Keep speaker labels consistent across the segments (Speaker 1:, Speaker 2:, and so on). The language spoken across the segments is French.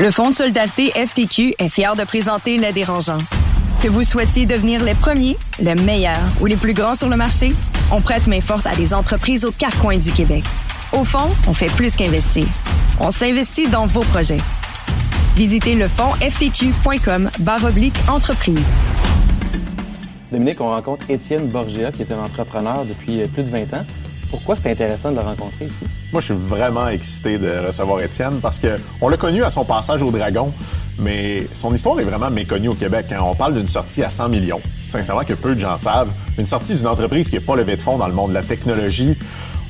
Speaker 1: Le Fonds de solidarité FTQ est fier de présenter Les Dérangeants. Que vous souhaitiez devenir les premiers, les meilleurs ou les plus grands sur le marché, on prête main forte à des entreprises aux quatre coins du Québec. Au fond, on fait plus qu'investir. On s'investit dans vos projets. Visitez le fonds ftq.com oblique entreprise.
Speaker 2: Dominique, on rencontre Étienne Borgia, qui est un entrepreneur depuis plus de 20 ans. Pourquoi c'est intéressant de le rencontrer ici?
Speaker 3: Moi, je suis vraiment excité de recevoir Étienne parce qu'on l'a connu à son passage au Dragon, mais son histoire est vraiment méconnue au Québec. Quand on parle d'une sortie à 100 millions, sincèrement que peu de gens savent, une sortie d'une entreprise qui n'est pas levée de fonds dans le monde de la technologie,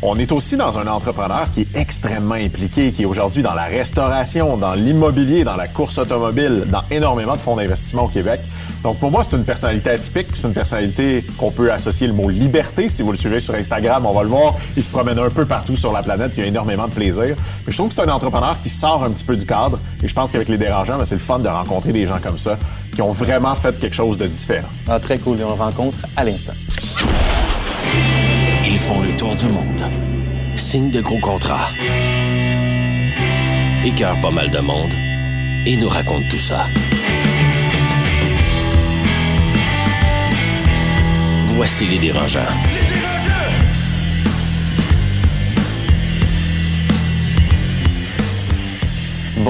Speaker 3: on est aussi dans un entrepreneur qui est extrêmement impliqué, qui est aujourd'hui dans la restauration, dans l'immobilier, dans la course automobile, dans énormément de fonds d'investissement au Québec. Donc pour moi, c'est une personnalité atypique, c'est une personnalité qu'on peut associer le mot liberté. Si vous le suivez sur Instagram, on va le voir, il se promène un peu partout sur la planète, il a énormément de plaisir. Mais je trouve que c'est un entrepreneur qui sort un petit peu du cadre et je pense qu'avec les dérangeants, ben, c'est le fun de rencontrer des gens comme ça qui ont vraiment fait quelque chose de différent.
Speaker 2: Ah, très cool, et on le rencontre à l'instant.
Speaker 4: Font le tour du monde. Signent de gros contrats. Écœurent pas mal de monde. Et nous racontent tout ça. Voici les dérangeants.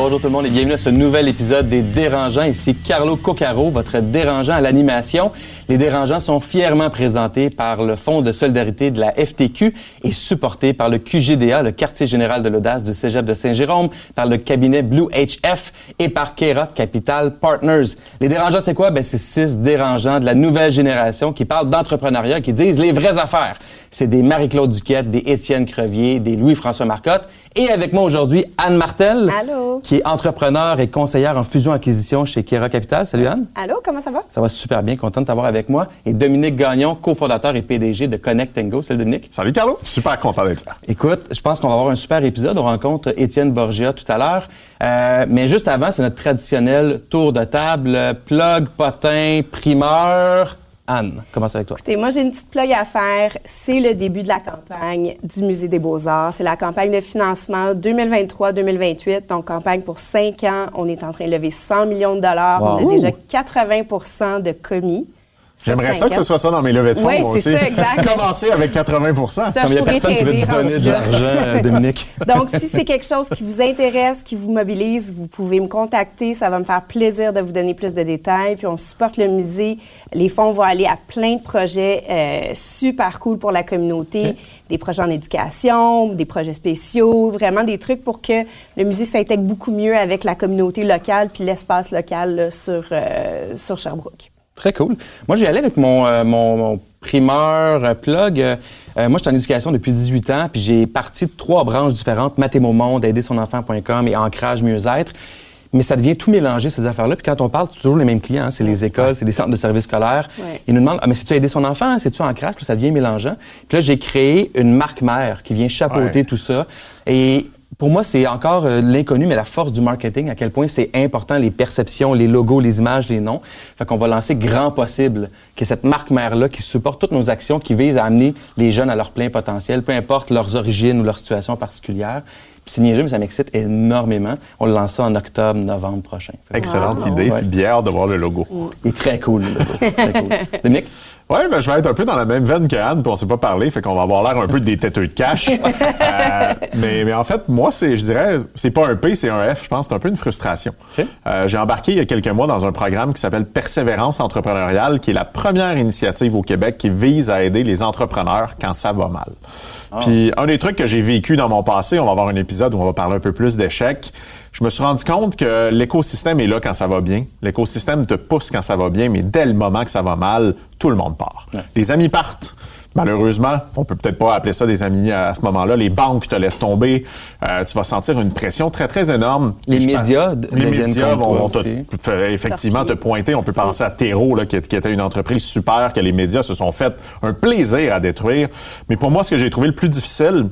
Speaker 2: Bonjour tout le monde et bienvenue à ce nouvel épisode des Dérangeants. Ici Carlo Coccaro, votre dérangeant à l'animation. Les Dérangeants sont fièrement présentés par le Fonds de solidarité de la FTQ et supportés par le QGDA, le quartier général de l'audace du Cégep de Saint-Jérôme, par le cabinet Blue HF et par Kera Capital Partners. Les Dérangeants, c'est quoi? Ben, c'est six dérangeants de la nouvelle génération qui parlent d'entrepreneuriat, qui disent les vraies affaires. C'est des Marie-Claude Duquette, des Étienne Crevier, des Louis-François Marcotte et avec moi aujourd'hui, Anne Martel,
Speaker 5: Allô?
Speaker 2: qui est entrepreneur et conseillère en fusion-acquisition chez Kera Capital. Salut Anne.
Speaker 5: Allô, comment ça va?
Speaker 2: Ça va super bien, content de t'avoir avec moi. Et Dominique Gagnon, cofondateur et PDG de Connect Go. Salut Dominique.
Speaker 3: Salut Carlo, super content d'être là.
Speaker 2: Écoute, je pense qu'on va avoir un super épisode. On rencontre Étienne Borgia tout à l'heure. Euh, mais juste avant, c'est notre traditionnel tour de table. Plug, potin, primeur. Anne, commence avec toi.
Speaker 5: Écoutez, moi, j'ai une petite plug à faire. C'est le début de la campagne du Musée des Beaux-Arts. C'est la campagne de financement 2023-2028. Donc, campagne pour cinq ans. On est en train de lever 100 millions de dollars.
Speaker 2: Wow.
Speaker 5: On a déjà 80% de commis.
Speaker 3: J'aimerais ça que ce soit ça dans mes levées de fonds,
Speaker 5: Oui,
Speaker 3: moi
Speaker 5: c'est
Speaker 3: aussi.
Speaker 5: ça, exact.
Speaker 3: Commencer avec 80
Speaker 5: Ça,
Speaker 2: Comme il
Speaker 5: je
Speaker 2: y a personne qui veut
Speaker 5: t'aider
Speaker 2: te donner de l'argent, euh, Dominique.
Speaker 5: Donc, si c'est quelque chose qui vous intéresse, qui vous mobilise, vous pouvez me contacter. Ça va me faire plaisir de vous donner plus de détails. Puis, on supporte le musée. Les fonds vont aller à plein de projets euh, super cool pour la communauté. Des projets en éducation, des projets spéciaux, vraiment des trucs pour que le musée s'intègre beaucoup mieux avec la communauté locale puis l'espace local là, sur, euh, sur Sherbrooke.
Speaker 2: Très cool. Moi, vais aller avec mon, euh, mon, mon primeur euh, plug. Euh, moi, je suis en éducation depuis 18 ans, puis j'ai parti de trois branches différentes, Mathémo-Monde, aidersonenfant.com et Ancrage Mieux-être. Mais ça devient tout mélangé, ces affaires-là. Puis quand on parle, c'est toujours les mêmes clients. hein. C'est les écoles, c'est les centres de services scolaires.
Speaker 5: Ouais.
Speaker 2: Ils nous demandent, ah, mais c'est-tu aider son enfant? C'est-tu Ancrage? Puis ça devient mélangeant. Puis là, j'ai créé une marque mère qui vient chapeauter
Speaker 3: Ouais.
Speaker 2: tout ça. Et pour moi, c'est encore euh, l'inconnu, mais la force du marketing, à quel point c'est important, les perceptions, les logos, les images, les noms. Fait qu'on va lancer Grand Possible, qui est cette marque mère-là qui supporte toutes nos actions, qui vise à amener les jeunes à leur plein potentiel, peu importe leurs origines ou leur situation particulière. Puis c'est niaiseux, mais ça m'excite énormément. On le lance ça en octobre, novembre prochain.
Speaker 3: Excellente
Speaker 5: Wow.
Speaker 3: idée.
Speaker 2: Ouais.
Speaker 3: puis Bien hâte de voir le logo.
Speaker 2: Il est très cool, le logo. Très cool. Dominique?
Speaker 3: Oui, ben, je vais être un peu dans la même veine que Anne, puis on s'est pas parlé, fait qu'on va avoir l'air un peu des têteux de cash. Euh, mais, mais en fait, moi, c'est, je dirais, c'est pas un P, c'est un F. Je pense que c'est un peu une frustration. Euh, j'ai embarqué il y a quelques mois dans un programme qui s'appelle Persévérance entrepreneuriale, qui est la première initiative au Québec qui vise à aider les entrepreneurs quand ça va mal. Puis un des trucs que j'ai vécu dans mon passé, on va avoir un épisode où on va parler un peu plus d'échecs. Je me suis rendu compte que l'écosystème est là quand ça va bien. L'écosystème te pousse quand ça va bien, mais dès le moment que ça va mal, tout le monde part. Les amis partent. Malheureusement, on peut peut-être pas appeler ça des amis à, à ce moment-là. Les banques te laissent tomber. Euh, tu vas sentir une pression très, très énorme.
Speaker 2: Les médias
Speaker 3: les médias vont, te, te- effectivement te pointer. On peut penser à Terreau, là, qui, qui était une entreprise super, que les médias se sont fait un plaisir à détruire. Mais pour moi, ce que j'ai trouvé le plus difficile,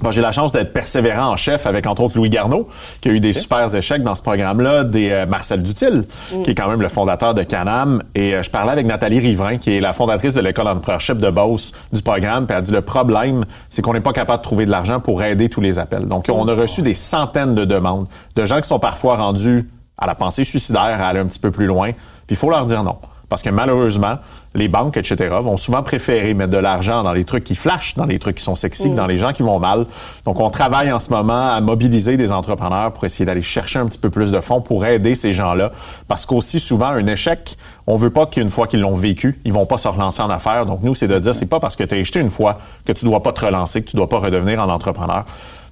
Speaker 3: Bon, j'ai la chance d'être persévérant en chef avec, entre autres, Louis Garneau, qui a eu des super échecs dans ce programme-là, des euh, Marcel Dutil, qui est quand même le fondateur de Canam. Et euh, je parlais avec Nathalie Riverain, qui est la fondatrice de l'école d'entrepreneurship de Beauce du programme. Puis elle a dit, le problème, c'est qu'on n'est pas capable de trouver de l'argent pour aider tous les appels. Donc, on a reçu des centaines de demandes de gens qui sont parfois rendus à la pensée suicidaire, à aller un petit peu plus loin. Puis il faut leur dire non. Parce que malheureusement, les banques, etc., vont souvent préférer mettre de l'argent dans les trucs qui flashent, dans les trucs qui sont sexy, dans les gens qui vont mal. Donc, on travaille en ce moment à mobiliser des entrepreneurs pour essayer d'aller chercher un petit peu plus de fonds pour aider ces gens-là. Parce qu'aussi souvent, un échec, on veut pas qu'une fois qu'ils l'ont vécu, ils vont pas se relancer en affaires. Donc, nous, c'est de dire, c'est pas parce que tu as écheté une fois que tu dois pas te relancer, que tu dois pas redevenir en entrepreneur.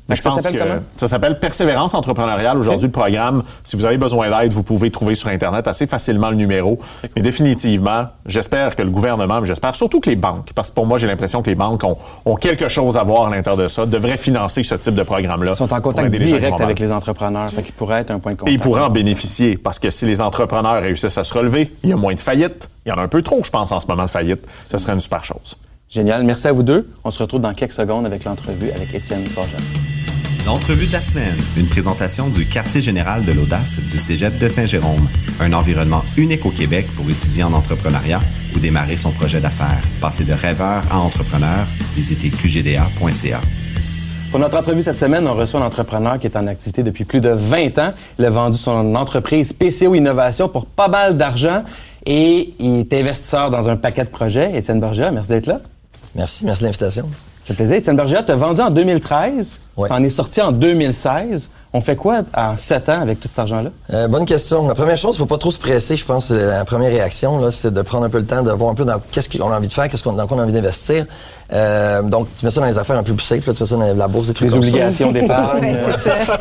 Speaker 3: Je
Speaker 2: Ça
Speaker 3: pense que ça s'appelle Persévérance entrepreneuriale. Aujourd'hui, le programme, si vous avez besoin d'aide, vous pouvez trouver sur Internet assez facilement le numéro. Mais définitivement, j'espère que le gouvernement, mais j'espère surtout que les banques, parce que pour moi, j'ai l'impression que les banques ont, ont quelque chose à voir à l'intérieur de ça, devraient financer ce type de programme-là.
Speaker 2: Ils sont en contact direct avec les entrepreneurs. Fait qu'ils pourraient être un point de
Speaker 3: Et
Speaker 2: contact.
Speaker 3: ils pourraient en bénéficier, parce que si les entrepreneurs réussissent à se relever, il y a moins de faillites. Il y en a un peu trop, je pense, en ce moment de faillites. Ce serait une super chose.
Speaker 2: Génial. Merci à vous deux. On se retrouve dans quelques secondes avec l'entrevue avec Étienne Forget.
Speaker 6: L'entrevue de la semaine, une présentation du quartier général de l'audace du Cégep de Saint-Jérôme, un environnement unique au Québec pour étudier en entrepreneuriat ou démarrer son projet d'affaires. Passer de rêveur à entrepreneur, visitez qgda.ca.
Speaker 2: Pour notre entrevue cette semaine, on reçoit un entrepreneur qui est en activité depuis plus de 20 ans. Il a vendu son entreprise PCO Innovation pour pas mal d'argent et il est investisseur dans un paquet de projets. Étienne Borgia, merci d'être là.
Speaker 7: Merci, merci de l'invitation.
Speaker 2: Ça fait plaisir. Étienne Borgia, tu as vendu en 2013,
Speaker 7: Ouais.
Speaker 2: tu en es sorti en 2016. On fait quoi en 7 ans avec tout cet argent-là?
Speaker 7: Euh, bonne question. La première chose, il faut pas trop se presser. Je pense la première réaction, c'est de prendre un peu le temps de voir un peu dans qu'est-ce qu'on a envie de faire, qu'est-ce qu'on, dans quoi on a envie d'investir. Euh, donc, tu mets ça dans les affaires un peu plus safe, là, tu mets ça dans la bourse, des trucs
Speaker 2: Les
Speaker 7: comme
Speaker 2: obligations d'épargne.
Speaker 5: Ouais, c'est ça.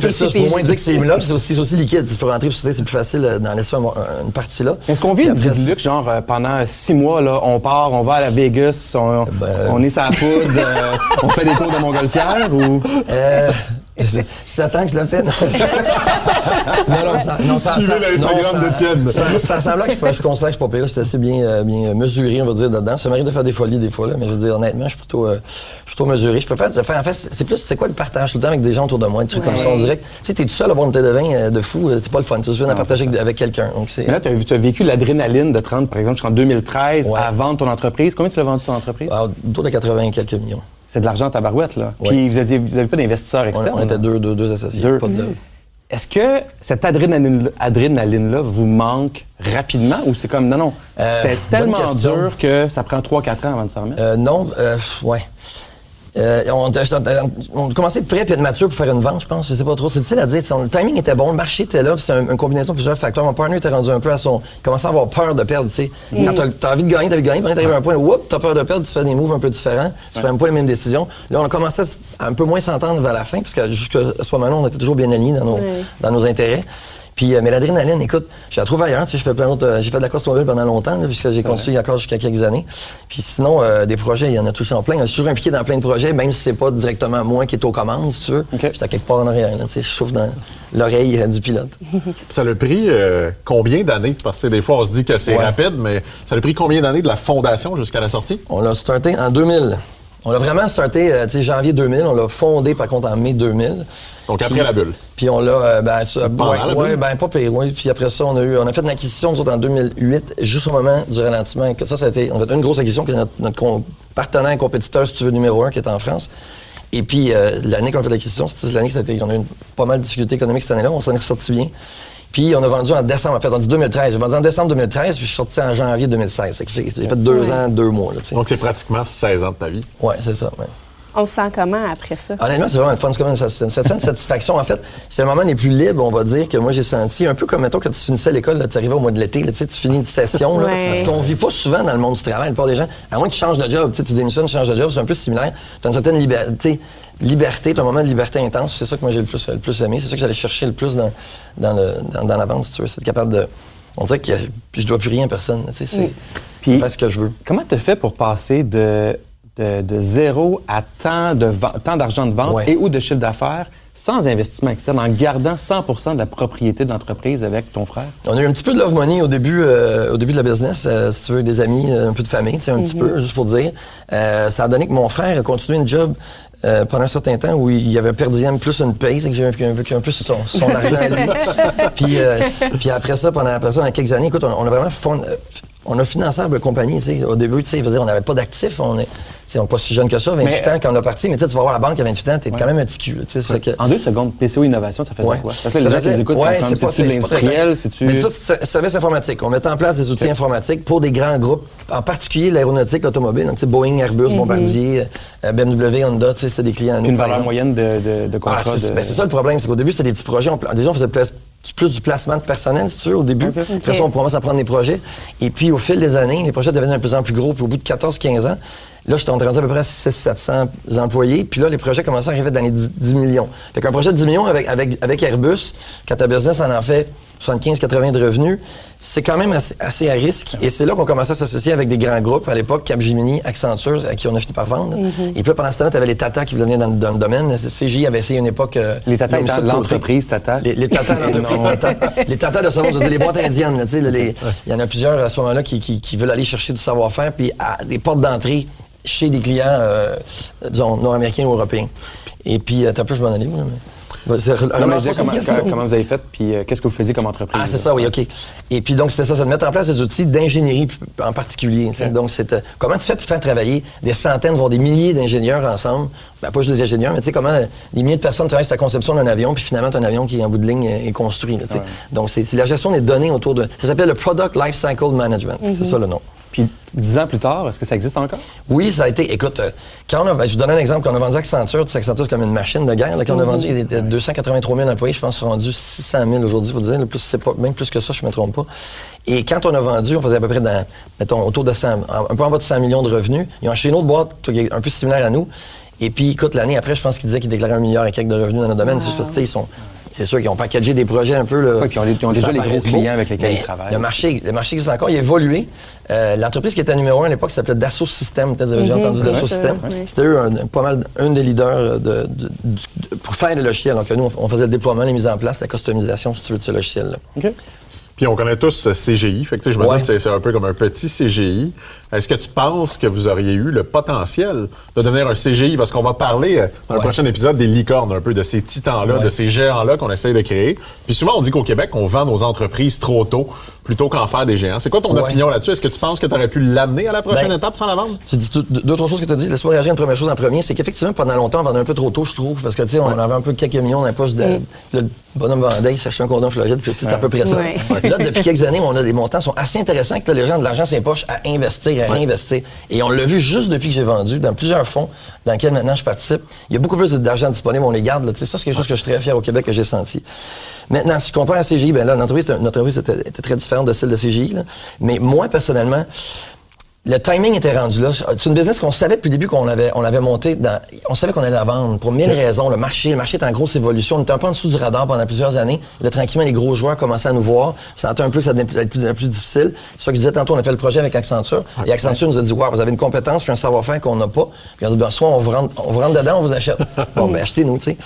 Speaker 7: Puis ça, c'est pour moins dire que c'est là, c'est aussi, c'est aussi liquide. Tu peux rentrer, c'est plus facile euh, d'en laisser un- une partie là.
Speaker 2: Est-ce qu'on vit une vie de luxe, genre euh, pendant six mois, là, on part, on va à la Vegas, on,
Speaker 7: Ben,
Speaker 2: on est sa poudre, euh, on fait des tours de Montgolfière ou?
Speaker 7: C'est- si ça tend que je le fais, non. non, non, ça, non, ça,
Speaker 3: l'Instagram d'Étienne.
Speaker 7: Ça, ça semble que je, je considère que je suis pas pire. Je suis assez bien, euh, bien mesuré, on va dire, dedans. Ça m'arrive de faire des folies des fois, là, mais je veux dire, honnêtement, je suis plutôt, euh, je suis plutôt mesuré. Je préfère faire, en fait, c'est plus, c'est quoi le partage tout le temps avec des gens autour de moi, des trucs comme ça. On dirait que, tu sais, t'es tout seul à boire une bouteille de vin euh, de fou, euh, t'es pas le fun. Tu viens de partager avec, avec quelqu'un.
Speaker 2: Mais là, tu as, vécu l'adrénaline de 30, par exemple, jusqu'en 2013
Speaker 7: Ouais.
Speaker 2: à vendre ton entreprise. Combien tu l'as vendu ton entreprise?
Speaker 7: autour de 80 et quelques millions.
Speaker 2: C'est de l'argent à tabarouette, là.
Speaker 7: Ouais.
Speaker 2: Puis vous n'avez vous avez pas d'investisseurs externes.
Speaker 7: on était
Speaker 2: là.
Speaker 7: deux, deux, deux associés.
Speaker 2: Deux.
Speaker 7: Pas de-
Speaker 2: Est-ce que cette adrénaline- adrénaline-là vous manque rapidement ou c'est comme non, non,
Speaker 7: Euh,
Speaker 2: c'était tellement dur que ça prend 3-4 ans avant de s'en remettre?
Speaker 7: Euh, non, euh, ouais. Euh, on, on a commencé de prêt puis être mature pour faire une vente, je pense. Je sais pas trop. C'est difficile à dire. T'sais, on- Le timing était bon, le marché était là, c'est un- une combinaison de plusieurs facteurs. Mon partner était rendu un peu à son. Il commençait à avoir peur de perdre, tu sais. Quand t'as t'as envie de gagner, t'as envie de gagner, puis t'arrives à un point où, oups, t'as peur de perdre, tu fais des moves un peu différents, tu prends même pas les mêmes décisions. Là, on a commencé à un peu moins s'entendre vers la fin, parce que jusqu'à ce moment-là, on était toujours bien alignés dans nos, dans nos intérêts. Puis, euh, mais l'adrénaline, écoute, je la trouve ailleurs. Tu sais, je fais plein d'autres. euh, j'ai fait de la course automobile pendant longtemps, là, puisque j'ai continué encore jusqu'à quelques années. Puis sinon, euh, des projets, il y en a touché en plein. Je suis toujours impliqué dans plein de projets, même si c'est pas directement moi qui est aux commandes, si tu veux.
Speaker 2: OK.
Speaker 7: J'étais à quelque part en arrière. là, tu sais, je souffle dans l'oreille euh, du pilote.
Speaker 3: Ça a pris euh, combien d'années? Parce que des fois, on se dit que c'est
Speaker 7: Ouais.
Speaker 3: rapide, mais ça a pris combien d'années de la fondation jusqu'à la sortie?
Speaker 7: On l'a starté en 2000. On l'a vraiment starté, euh, tu sais, janvier 2000. On l'a fondé, par contre, en mai 2000.
Speaker 3: Donc après
Speaker 7: Puis-
Speaker 3: la bulle.
Speaker 7: Puis on l'a, euh, ben, ça, ouais,
Speaker 3: la
Speaker 7: ouais,
Speaker 3: bulle?
Speaker 7: ben, pas pire, oui. Puis après ça, on a eu, on a fait une acquisition, nous autres, en 2008, juste au moment du ralentissement. Ça, ça a été, on a fait une grosse acquisition, qui est notre, partenaire compétiteur, si tu veux, numéro un, qui est en France. Et puis, euh, l'année qu'on a fait l'acquisition, c'était l'année que ça a été, on a eu une- pas mal de difficultés économiques cette année-là. On s'en est ressorti bien. Puis, on a vendu en décembre, en fait, on dit 2013. J'ai vendu en décembre 2013, puis je suis sorti en janvier 2016. Ça fait que J'ai fait deux ans, deux mois, là.
Speaker 3: Donc c'est pratiquement 16 ans de ta vie.
Speaker 7: Ouais, c'est ça, ouais.
Speaker 5: On se sent comment après ça?
Speaker 7: Honnêtement, c'est vraiment le fun. C'est comme une, certaine satisfaction. En fait, c'est un moment les plus libres, on va dire, que moi j'ai senti. Un peu comme, mettons, quand tu finissais l'école, tu arrivais au mois de l'été, tu finis une session. là.
Speaker 5: Ouais.
Speaker 7: Ce qu'on vit pas souvent dans le monde du travail, la plupart des gens, à moins que tu changes de job, tu démissionnes, tu changes de job, c'est un peu similaire. Tu as une certaine liberté, liberté, un moment de liberté intense. C'est ça que moi j'ai le plus, le plus aimé. C'est ça que j'allais chercher le plus dans, dans, le, dans, dans la vente, si tu veux. C'est être capable de. On dirait que je dois plus rien à personne. Tu sais, c'est.
Speaker 2: Puis-
Speaker 7: faire ce que je veux.
Speaker 2: Comment tu fait pour passer de, de, de zéro à tant de tant d'argent de vente
Speaker 7: Ouais.
Speaker 2: et ou de chiffre d'affaires sans investissement externe, en gardant 100 de la propriété de l'entreprise avec ton frère?
Speaker 7: On a eu un petit peu de love money au début, euh, au début de la business, euh, si tu veux, des amis, euh, un peu de famille, tu sais, un petit peu, juste pour dire. Euh, ça a donné que mon frère a continué une job euh, pendant un certain temps où il y avait un per diem plus une paye, c'est que j'ai vécu un peu son, son argent à lui. puis, euh, puis après ça, pendant, après ça, pendant quelques années, écoute, on, on a vraiment fond- euh, on a financé la compagnie, tu sais. Au début, tu sais, on n'avait pas d'actifs, on est, on est pas si jeune que ça, 28
Speaker 2: Mais,
Speaker 7: ans quand on a parti, mais tu sais, tu vas voir la banque à 28 ans, t'es quand même un petit cul, que-
Speaker 2: En deux secondes, PCO Innovation, ça faisait
Speaker 7: Ouais.
Speaker 2: quoi? Parce que les
Speaker 7: Ça
Speaker 2: gens qui écoutent, c'est
Speaker 7: c'est pas- c'est
Speaker 2: l'industriel, c'est-tu...
Speaker 7: Mais ça, c'est service informatique. On mettait en place des outils informatiques pour des grands groupes, en particulier l'aéronautique, l'automobile. Donc, tu sais, Boeing, Airbus, Bombardier, euh, BMW, Honda, tu sais, c'était des clients.
Speaker 2: Une valeur moyenne de, de, de
Speaker 7: Ah, c'est
Speaker 2: de...
Speaker 7: ben, c'est ça le problème, c'est qu'au début, c'était des petits projets. On, déjà, on faisait plus, plus du placement de personnel, si tu veux, au début. Après ça, on commence à prendre des projets. Et puis, au fil des années, les projets devenaient de plus en plus gros. Puis, au bout de 14-15 ans, là, j'étais rendu à peu près à 600-700 employés. Puis là, les projets commençaient à arriver dans les 10, 10 millions. Fait qu'un projet de 10 millions avec, avec, avec Airbus, quand ta business en en fait 75-80 de revenus, c'est quand même assez, assez à risque. Et c'est là qu'on commençait à s'associer avec des grands groupes. À l'époque, Capgemini, Accenture, à qui on a fini par vendre. Et puis là, pendant ce temps-là, tu avais les Tata qui venaient dans, le- dans le domaine. CJ avait essayé une époque... euh,
Speaker 2: Les Tata étant l'entreprise Tata.
Speaker 7: Les, les tatas d'entreprise,
Speaker 2: Non.
Speaker 7: tata. Les tatas de ce monde, les boîtes indiennes, il y en a plusieurs à ce moment-là qui, qui- qui veulent aller chercher du savoir-faire, puis à des portes d'entrée chez des clients, euh, disons, nord-américains ou européens. Et puis, euh, t'as plus, je m'en aller, moi, mais...
Speaker 2: Non, mais je comment, vous avez fait, puis euh, qu'est-ce que vous faisiez comme entreprise?
Speaker 7: Ah, c'est ça, oui, OK. Et puis, donc, c'était ça, c'est de mettre en place des outils d'ingénierie en particulier. Donc, c'est euh, comment tu fais pour faire travailler des centaines, voire des milliers d'ingénieurs ensemble? Ben, pas juste des ingénieurs, mais tu sais, comment euh, des milliers de personnes travaillent sur la conception d'un avion, puis finalement, tu as un avion qui, en bout de ligne, est construit. là. Donc, c'est c'est la gestion des données autour de. Ça s'appelle le Product Lifecycle Management. C'est ça le nom.
Speaker 2: Puis dix ans plus tard, est-ce que ça existe encore?
Speaker 7: Oui, ça a été. Écoute, euh, quand on a, ben, je vous donne un exemple. Quand on a vendu Accenture, tu sais, Accenture, c'est comme une machine de guerre. Là, quand on a vendu, il y avait 283 000 employés. Je pense qu'ils sont rendus 600 000 aujourd'hui, pour dire. Le plus, c'est pas, même plus que ça, je ne me trompe pas. Et quand on a vendu, on faisait à peu près dans, mettons, autour de 100, un peu en bas de 100 millions de revenus. Ils ont acheté une autre boîte qui est un peu similaire à nous. Et puis, écoute, l'année après, je pense qu'ils disaient qu'ils déclaraient un milliard et quelques de revenus dans notre domaine. C'est juste parce que, tu sais, ils sont. C'est sûr qu'ils ont packagé des projets un peu. Là,
Speaker 2: Oui, puis ils ont les- ils ont
Speaker 7: ça
Speaker 2: déjà les gros
Speaker 7: beau.
Speaker 2: clients avec lesquels ils travaillent.
Speaker 7: Le marché, le marché existe encore, il a évolué. Euh, L'entreprise qui était numéro un à l'époque s'appelait Dassault Systèmes. Peut-être que vous avez déjà entendu Dassault
Speaker 5: oui.
Speaker 7: C'était eux, un, pas mal, un des leaders euh, de, de- du- de- pour faire les logiciels. Donc, nous, on, on faisait le déploiement, les mises en place, la customisation, si tu veux, de ce logiciel-là.
Speaker 2: OK.
Speaker 3: Puis on connaît tous euh, CGI. Fait que, tu sais, je me
Speaker 7: Ouais.
Speaker 3: dis que c'est- c'est un peu comme un petit CGI. Est-ce que tu penses que vous auriez eu le potentiel de devenir un CGI? Parce qu'on va parler euh, dans le
Speaker 7: Ouais.
Speaker 3: prochain épisode des licornes, un peu de ces titans-là,
Speaker 7: Ouais.
Speaker 3: de ces géants-là qu'on essaye de créer. Puis souvent, on dit qu'au Québec, on vend nos entreprises trop tôt plutôt qu'en faire des géants. C'est quoi ton
Speaker 7: Ouais.
Speaker 3: opinion là-dessus? Est-ce que tu penses que tu aurais pu l'amener à la prochaine
Speaker 7: Ben,
Speaker 3: étape sans la vendre?
Speaker 7: Tu dis deux, trois choses que tu as dit. Laisse-moi réagir à une première chose en premier. C'est qu'effectivement, pendant longtemps, on vendait un peu trop tôt, je trouve. Parce que, tu sais, on avait un peu quelques millions dans la poche de. Le bonhomme vendait, il s'achetait un cordon en Floride, puis tu sais, c'est à peu près ça. Là, depuis quelques années, on a des montants qui sont assez intéressants que là, les gens de l'argent poches à investir, à réinvestir. Et on l'a vu juste depuis que j'ai vendu dans plusieurs fonds dans lesquels maintenant je participe. Il y a beaucoup plus d'argent disponible, on les garde. là. Ça, c'est quelque chose que je suis très fier au Québec que j'ai senti. Maintenant, si je compare à CGI, ben là, notre entreprise, notre entreprise était, était très différente de celle de CGI. là. Mais moi, personnellement, le timing était rendu là. C'est une business qu'on savait depuis le début qu'on avait, on l'avait monté dans, on savait qu'on allait la vendre pour mille raisons. Le marché, le marché est en grosse évolution. On était un peu en dessous du radar pendant plusieurs années. Là, tranquillement, les gros joueurs commençaient à nous voir. Ça sentait un peu que ça devenait plus, plus, plus difficile. C'est ça que je disais tantôt, on a fait le projet avec Accenture. Et Accenture nous a dit, wow, vous avez une compétence puis un savoir-faire qu'on n'a pas. Puis on a dit, ben, soit on vous rentre, on vous rentre dedans, on vous achète. bon, ben, achetez-nous, tu sais.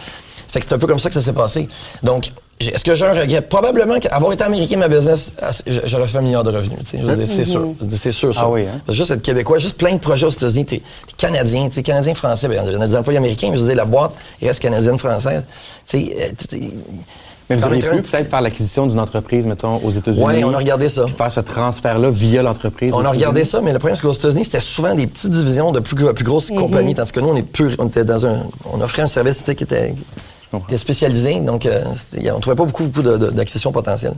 Speaker 7: Fait que c'est un peu comme ça que ça s'est passé. Donc, est-ce que j'ai un regret? Probablement qu'avoir été américain, ma business, ah, j'aurais fait un milliard de revenus. tu sais. Je veux dire, C'est sûr. C'est sûr, ça.
Speaker 2: Ah oui, hein?
Speaker 7: Parce que juste être québécois, juste plein de projets aux États-Unis, t'es canadien, tu sais, canadien, français, ben, il y en a des employés américains, mais je veux dire, la boîte reste canadienne, française. Tu sais, euh,
Speaker 2: Mais vous
Speaker 7: Quand
Speaker 2: auriez
Speaker 7: même,
Speaker 2: pu peut-être faire l'acquisition d'une entreprise, mettons, aux États-Unis.
Speaker 7: Ouais, on a regardé ça.
Speaker 2: puis faire ce transfert-là via l'entreprise.
Speaker 7: On a regardé ça, mais le problème, c'est qu'aux États-unis, c'était souvent des petites divisions de plus, gros- plus grosses compagnies, tandis que nous, on, est pur, on était dans un. On offrait un service tu sais, qui était, qui était spécialisé, donc euh, c'était- on trouvait pas beaucoup, beaucoup d'accessions potentielles.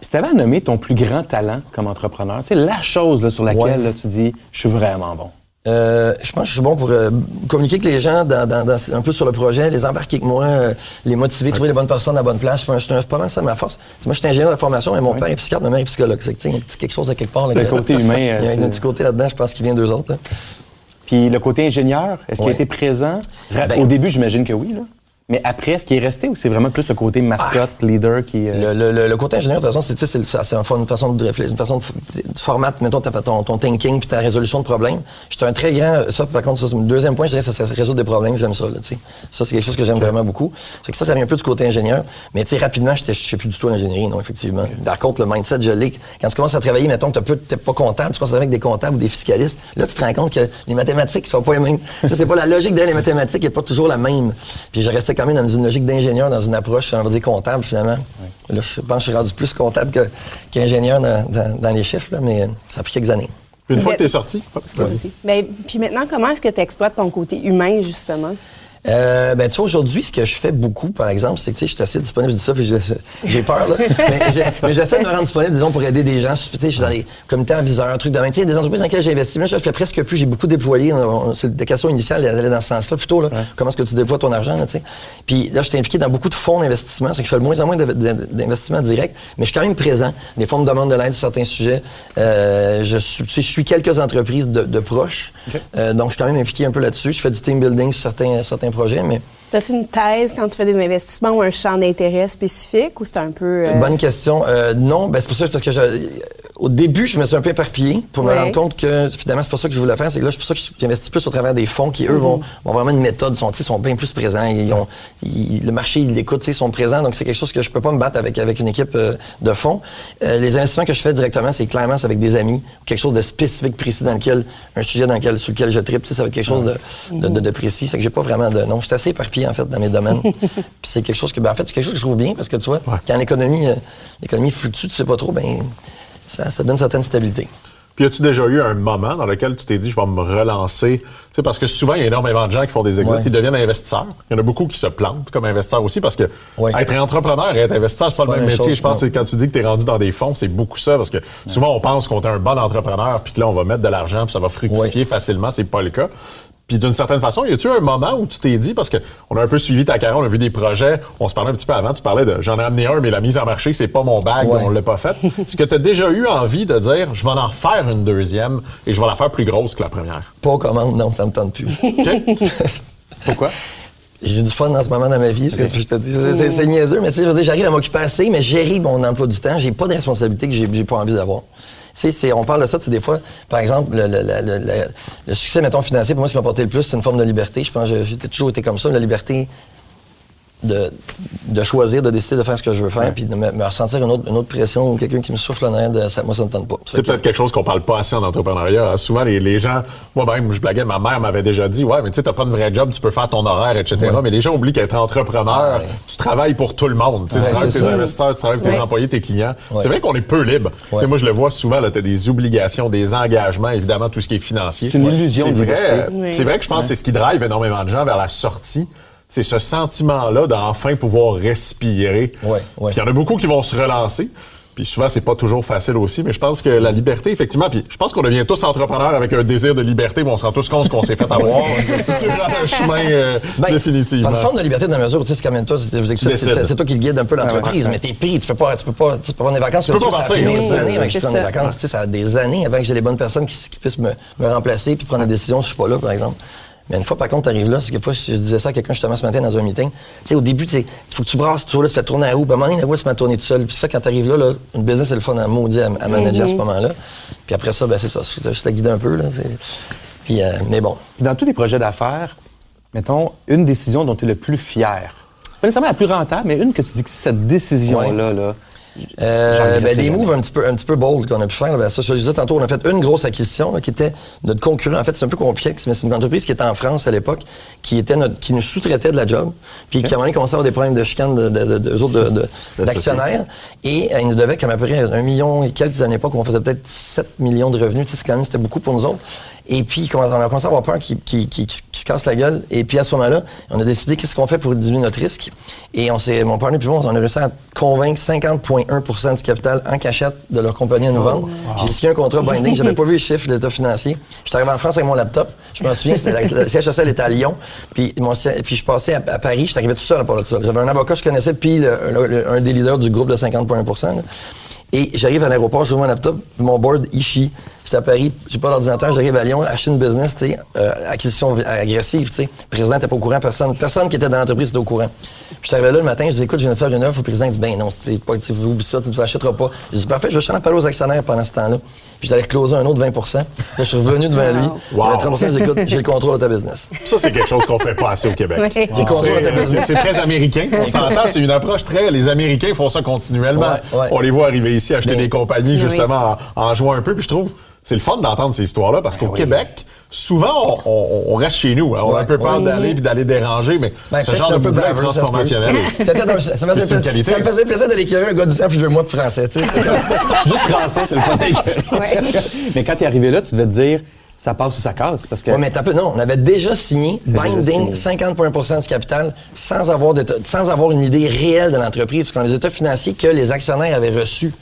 Speaker 2: Si tu avais à nommer ton plus grand talent comme entrepreneur, tu sais, la chose là, sur laquelle
Speaker 7: Ouais.
Speaker 2: là, tu dis, je suis vraiment bon.
Speaker 7: Euh, je pense que je suis bon pour euh, communiquer avec les gens dans, dans- dans- un peu sur le projet, les embarquer avec moi, euh, les motiver, trouver les bonnes personnes à la bonne place. Je suis pas mal ça ma force. Moi, je suis ingénieur de formation et mon père est psychiatre, ma mère est psychologue. C'est quelque chose à quelque part. là,
Speaker 2: Le
Speaker 7: que-
Speaker 2: côté humain,
Speaker 7: Il y a un, petit côté là-dedans, je pense qu'il vient d'eux autres. là.
Speaker 2: Puis le côté ingénieur, est-ce qu'il a été présent?
Speaker 7: Ben-
Speaker 2: Au début, j'imagine que oui, là. Mais après, est-ce qu'il est resté ou c'est vraiment plus le côté mascotte, leader qui. euh,
Speaker 7: Le, le- le côté ingénieur, de toute façon, c'est, tu c'est, le- c'est une façon de réfléchir, une façon de, de format, mettons, ta- ton, ton thinking puis ta résolution de problèmes. J'étais un très grand, ça, par contre, ça, c'est mon deuxième point, je dirais, ça, c'est résoudre des problèmes, j'aime ça, là, tu sais. Ça, c'est quelque chose que j'aime vraiment beaucoup. C'est que ça, ça vient un peu du côté ingénieur. Mais, tu sais, rapidement, j'étais, je sais plus du tout l'ingénierie, non, effectivement. Par contre, le mindset, je l'ai. Quand tu commences à travailler, mettons, peu- t'es pas comptable, tu commences à travailler avec des comptables ou des fiscalistes, là, tu te rends compte que les mathématiques sont pas les mêmes. ça, c'est pas la logique derrière les mathématiques est pas toujours la même. Puis, je restais quand même dans une logique d'ingénieur, dans une approche, on va dire, comptable, finalement. Là, je pense que je suis rendu plus comptable que- qu'ingénieur dans, dans- dans les chiffres, là, mais ça a pris quelques années.
Speaker 3: Une fois
Speaker 5: Mais-
Speaker 3: que tu es sorti.
Speaker 5: Mais, puis maintenant, comment est-ce que tu exploites ton côté humain, justement?
Speaker 7: Euh, ben, tu vois, aujourd'hui, ce que je fais beaucoup, par exemple, c'est que, tu sais, je suis assez disponible, je dis ça, puis j'ai peur, là. mais j'essaie de me rendre disponible, disons, pour aider des gens. Tu sais, je suis dans les comités aviseurs, trucs de même. Tu sais, des entreprises dans lesquelles j'ai investi, mais je le fais presque plus. J'ai beaucoup déployé. C'est- La question initiale, elle allait dans ce sens-là, plutôt, là. Comment est-ce que tu déploies ton argent, là, tu sais? Puis là, je suis impliqué dans beaucoup de fonds d'investissement. C'est que je fais de moins en moins d'inv- d'inv- d'investissement direct, mais je suis quand même présent. Des fonds me demandent de l'aide sur certains sujets. Euh, je, suis, tu sais, je suis quelques entreprises de, de proches. Euh, donc, je suis quand même impliqué un peu là-dessus. Je fais du team building sur certains, certains projets, mais
Speaker 5: Tu as une thèse quand tu fais des investissements ou un champ d'intérêt spécifique ou c'est un peu. euh,
Speaker 7: Bonne question. Euh, non, ben c'est pour ça, parce que je- au début, je me suis un peu éparpillé pour me
Speaker 5: Ouais.
Speaker 7: rendre compte que finalement, c'est pas ça que je voulais faire. C'est que là, c'est pour ça que j'investis plus au travers des fonds qui, eux, vont,
Speaker 5: Mhm.
Speaker 7: vont vraiment une méthode, sont, sont bien plus présents. Ils ont, ils- le marché, ils l'écoutent, ils sont présents. Donc, c'est quelque chose que je peux pas me battre avec, avec une équipe euh, de fonds. Les investissements que je fais directement, c'est clairement c'est avec des amis, quelque chose de spécifique, précis dans lequel, un sujet dans lequel, sur lequel je tripe, ça va être quelque chose de, de, de- de précis. C'est que j'ai pas vraiment de, non, je suis assez éparpillé, en fait, dans mes domaines. Puis c'est quelque chose que, ben, en fait, c'est quelque chose que je trouve bien parce que, tu vois, quand l'économie, euh, l'économie fluctue, tu sais pas trop, ben, ça, ça donne une certaine stabilité.
Speaker 3: Puis as-tu déjà eu un moment dans lequel tu t'es dit, je vais me relancer? Tu sais, parce que souvent, il y a énormément de gens qui font des exits,
Speaker 7: Ouais.
Speaker 3: ils deviennent investisseurs. Il y en a beaucoup qui se plantent comme investisseurs aussi parce que
Speaker 7: Ouais.
Speaker 3: être entrepreneur et être investisseur, c'est pas le
Speaker 7: pas
Speaker 3: même
Speaker 7: la même
Speaker 3: métier.
Speaker 7: chose,
Speaker 3: je pense
Speaker 7: non.
Speaker 3: que quand tu dis que tu es rendu dans des fonds, c'est beaucoup ça parce que souvent, on pense qu'on est un bon entrepreneur puis que là, on va mettre de l'argent puis ça va fructifier facilement. C'est pas le cas. Puis d'une certaine façon, y a-tu un moment où tu t'es dit, parce qu'on a un peu suivi ta carrière, on a vu des projets, on se parlait un petit peu avant, tu parlais de j'en ai amené un, mais la mise en marché, c'est pas mon bag,
Speaker 7: Ouais.
Speaker 3: on l'a pas fait. Est-ce que tu as déjà eu envie de dire, je vais en refaire une deuxième et je vais la faire plus grosse que la première?
Speaker 7: Pas aux commandes, non, ça me tente plus.
Speaker 2: Pourquoi?
Speaker 7: J'ai du fun en ce moment dans ma vie, c'est ce que je te dis. C'est- niaiseux, mais tu sais, j'arrive à m'occuper assez, mais gérer mon emploi du temps, j'ai pas de responsabilité que j'ai j'ai pas envie d'avoir. C'est- on parle de ça, c'est des fois, par exemple, le, le- le- le- le succès, mettons, financier, pour moi, ce qui m'a apporté le plus, c'est une forme de liberté. Je pense que j'ai toujours été comme ça, la liberté de, de choisir, de décider de faire ce que je veux faire, puis de me, me ressentir une autre, une autre pression ou quelqu'un qui me souffle en arrière, de, ça, moi, ça me tente pas.
Speaker 3: C'est peut-être quelque chose qu'on parle pas assez en entrepreneuriat. Souvent, les, les gens, moi-même, je blaguais, ma mère m'avait déjà dit, ouais, mais tu sais, t'as pas de vrai job, tu peux faire ton horaire, etc. Mais les gens oublient qu'être entrepreneur,
Speaker 7: ouais.
Speaker 3: tu travailles pour tout le monde. Tu sais,
Speaker 7: Ouais,
Speaker 3: tu travailles avec tes
Speaker 7: ça.
Speaker 3: investisseurs, tu travailles avec tes
Speaker 5: Ouais.
Speaker 3: employés, tes clients.
Speaker 7: Ouais.
Speaker 3: C'est vrai qu'on est peu libre.
Speaker 7: Ouais.
Speaker 3: moi, je le vois souvent, tu as des obligations, des engagements, évidemment, tout ce qui est financier.
Speaker 2: C'est une illusion
Speaker 3: C'est vrai, vrai que je pense que c'est ce qui drive énormément de gens vers la sortie. C'est ce sentiment-là d'enfin pouvoir respirer.
Speaker 7: Ouais, ouais.
Speaker 3: Puis il y en a beaucoup qui vont se relancer. Puis souvent, c'est pas toujours facile aussi, mais je pense que la liberté, effectivement, puis je pense qu'on devient tous entrepreneurs avec un désir de liberté, mais on se rend tous compte qu'on s'est fait avoir. c'est vraiment un chemin euh,
Speaker 7: Ben, une forme de liberté dans la mesure où, tu sais, c'est quand même toi, c'est toi qui le guide un peu l'entreprise, mais t'es pris, tu peux pas, tu peux pas, tu peux pas prendre des vacances.
Speaker 3: Tu peux pas
Speaker 7: ça a des années avant que je
Speaker 5: c'est
Speaker 7: prenne des
Speaker 5: ça.
Speaker 7: vacances. Tu sais, ça a des années avant que j'ai les bonnes personnes qui, qui puissent me, me remplacer puis prendre des décisions si je suis pas là, par exemple. Mais une fois, par contre, t'arrives là, c'est que fois, je disais ça à quelqu'un justement ce matin dans un meeting. Tu sais, au début, tu il faut que tu brasses, tu là, tu fais tourner à roue. Puis à un moment donné, la roue, se met à tourner tout seul. Puis ça, quand t'arrives là, là, une business, c'est le fun à maudit à, à manager à ce moment-là. Puis après ça, ben c'est ça. Je te guide un peu, là. Puis, euh, mais bon.
Speaker 2: Dans tous les projets d'affaires, mettons, une décision dont tu es le plus fier. Pas nécessairement la plus rentable, mais une que tu dis que cette décision-là, là, regrette
Speaker 7: ben, des moves un petit peu, un petit peu bold qu'on a pu faire. Ben, ça, je le disais tantôt, on a fait une grosse acquisition là, qui était notre concurrent. En fait, c'est un peu complexe, mais c'est une entreprise qui était en France à l'époque, qui était notre, qui nous sous-traitait de la job, puis qui à un moment donné commençait à avoir des problèmes de chicane de, de, de, autres d'actionnaires. Et euh, ils nous devaient comme à peu près un million et quelques à l'époque, on faisait peut-être 7 millions de revenus. Tu sais, c'est quand même, c'était beaucoup pour nous autres. Et puis, on a commencé à avoir peur qu'ils qui, qui, qui se casse la gueule. Et puis, à ce moment-là, on a décidé qu'est-ce qu'on fait pour diminuer notre risque. Et on s'est, mon partenaire puis moi, on a réussi à convaincre 50,1% du capital en cachette de leur compagnie à nous vendre. J'ai signé un contrat binding. J'avais pas vu le chiffre de l'état financier. J'étais arrivé en France avec mon laptop. Je m'en souviens, c'était la, le siège social était à Lyon. Puis, mon, puis je passais à, à Paris. J'étais arrivé tout seul à part de ça. J'avais un avocat que je connaissais, puis le- le- le- un des leaders du groupe de 50,1 là. Et j'arrive à l'aéroport, je mon laptop, mon board Ishi. J'étais à Paris, j'ai pas d'ordinateur, j'arrive à Lyon, acheter une business, tu sais, euh, acquisition agressive, tu sais. Le président n'était pas au courant, personne, personne qui était dans l'entreprise était au courant. Suis arrivé là le matin, je dis, écoute, je viens de faire une offre. Le président dit, ben non, c'est pas, tu oublie ça, tu ne l'achèteras pas. Je dis, parfait, je vais à parler aux actionnaires pendant ce temps-là. Puis j'allais closer un autre 20% Là, je suis revenu devant lui.
Speaker 3: Wow.
Speaker 7: Il avait 30 je dis, écoute, j'ai le contrôle de ta business.
Speaker 3: Ça, c'est quelque chose qu'on fait pas assez au Québec.
Speaker 7: J'ai le contrôle de ta
Speaker 3: C'est-
Speaker 7: business.
Speaker 3: C'est c'est très américain. On s'entend, c'est une approche très. Les Américains font ça continuellement.
Speaker 7: Ouais, ouais.
Speaker 3: On les voit arriver ici acheter
Speaker 7: Mais-
Speaker 3: des compagnies
Speaker 5: Oui.
Speaker 3: justement en, en jouant un peu. Puis je trouve c'est le fun d'entendre ces histoires-là parce qu'au Québec, souvent on, on- on reste chez nous. hein. On a un peu peur
Speaker 7: Oui.
Speaker 3: d'aller puis d'aller déranger, mais
Speaker 7: Ben,
Speaker 3: ce genre de mouvement
Speaker 7: ça peut.
Speaker 3: transformationnel.
Speaker 7: C'était un- ça, me faisait ça me faisait plaisir d'aller écœurer un gars de 10 ans plus vieux que moi de français.
Speaker 2: Juste français, c'est le fun.
Speaker 5: Ouais.
Speaker 2: Mais quand tu es arrivé là, tu devais te dire, ça passe ou ça casse. Parce que
Speaker 7: Ouais, mais t'as peu, non, on avait déjà signé
Speaker 2: déjà
Speaker 7: binding
Speaker 2: signé.
Speaker 7: 50,1% du capital sans avoir, sans avoir une idée réelle de l'entreprise, parce qu'on les états financiers que les actionnaires avaient reçus.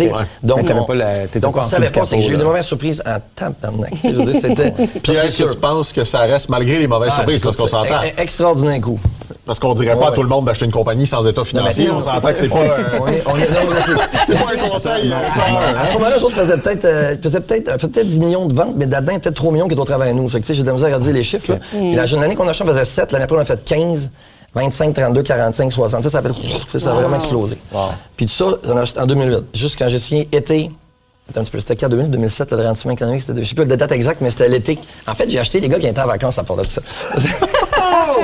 Speaker 3: Ouais.
Speaker 7: Donc, on,
Speaker 2: pas la-
Speaker 7: donc on
Speaker 2: en
Speaker 7: savait pas, c'est que j'ai eu de mauvaises surprises en tabarnak. Je veux dire, c'était.
Speaker 3: Puis est-ce que tu penses que ça reste malgré les mauvaises
Speaker 7: Ah,
Speaker 3: surprises?
Speaker 7: c'est
Speaker 3: parce qu'on s'entend?
Speaker 7: E- e- Extraordinaire coup.
Speaker 3: Parce qu'on dirait pas
Speaker 7: Ouais,
Speaker 3: à tout le monde d'acheter une compagnie sans état financier.
Speaker 7: non,
Speaker 3: on
Speaker 7: c'est
Speaker 3: s'entend que c'est pas.
Speaker 7: est- est- c'est-
Speaker 3: C'est pas un conseil.
Speaker 7: À ce moment-là, les autres faisaient peut-être euh, euh, peut-être 10 millions de ventes, mais là-dedans, il y a peut-être 3 millions qui doivent travailler à nous. Fait que, j'ai de la misère à dire les chiffres. la- L'année qu'on a acheté, on faisait 7. L'année après, on a fait 15, 25, 32, 45, 60. Tu sais, Ça, fait- ça a vraiment explosé. Puis tout ça, en 2008. Juste quand j'ai signé été. Un petit peu, c'était quand 2008, 2007, le rendement économique, c'était, je sais plus la date exacte, mais c'était l'été. En fait, j'ai acheté les gars qui étaient en vacances à part de tout ça.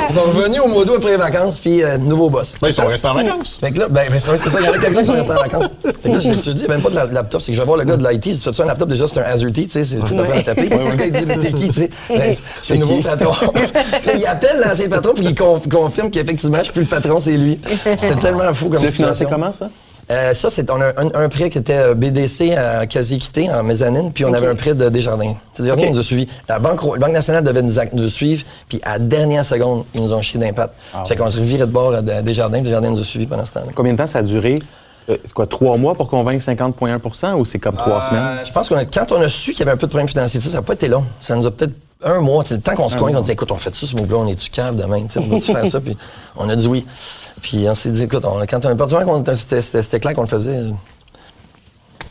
Speaker 7: Ils sont revenus au mois d'août après les vacances, puis euh, nouveau boss.
Speaker 3: Ben, ils sont restés en vacances.
Speaker 7: Fait que là, ben, ben, c'est c'est ça, il y en a quelques-uns qui sont restés en vacances. Fait que là, je te dis, il n'y a même pas de la- laptop, c'est que je vais voir le gars de l'IT, si tu ça un laptop, déjà, c'est un Azure-T, tu sais, c'est tout à fait à taper. Le gars, il dit, mais t'es qui, tu sais? Ben, c'est le nouveau
Speaker 2: qui?
Speaker 7: patron. Il appelle l'ancien patron, puis il con- confirme qu'effectivement, je suis plus le patron, c'est lui. C'était tellement fou comme
Speaker 2: tu l'as financé comment, ça?
Speaker 7: Euh, ça, c'est on a un, un prêt qui était euh, BDC à quasi-équité en mezzanine, puis on avait un prêt de Desjardins. C'est Desjardins
Speaker 2: Ok.
Speaker 7: nous a suivis. La Banque, la Banque nationale devait nous, nous suivre, puis à la dernière seconde, ils nous ont chié d'impact.
Speaker 2: Ah
Speaker 7: fait qu'on s'est viré de bord à à Desjardins, Desjardins nous a suivis pendant ce temps-là.
Speaker 2: Combien de temps ça a duré? Euh, c'est quoi, trois mois pour convaincre 50,1% ou c'est comme trois semaines?
Speaker 7: Euh, je pense que quand on a su qu'il y avait un peu de problème financier, ça n'a pas été long. Ça nous a peut-être un mois. C'est le temps qu'on se convainc, on dit écoute, on fait ça, ce on est-tu cave demain? Tu sais, On va-tu faire ça? Puis on a dit oui. Puis on s'est dit, écoute, on, quand on a c'était- c'était clair qu'on le faisait.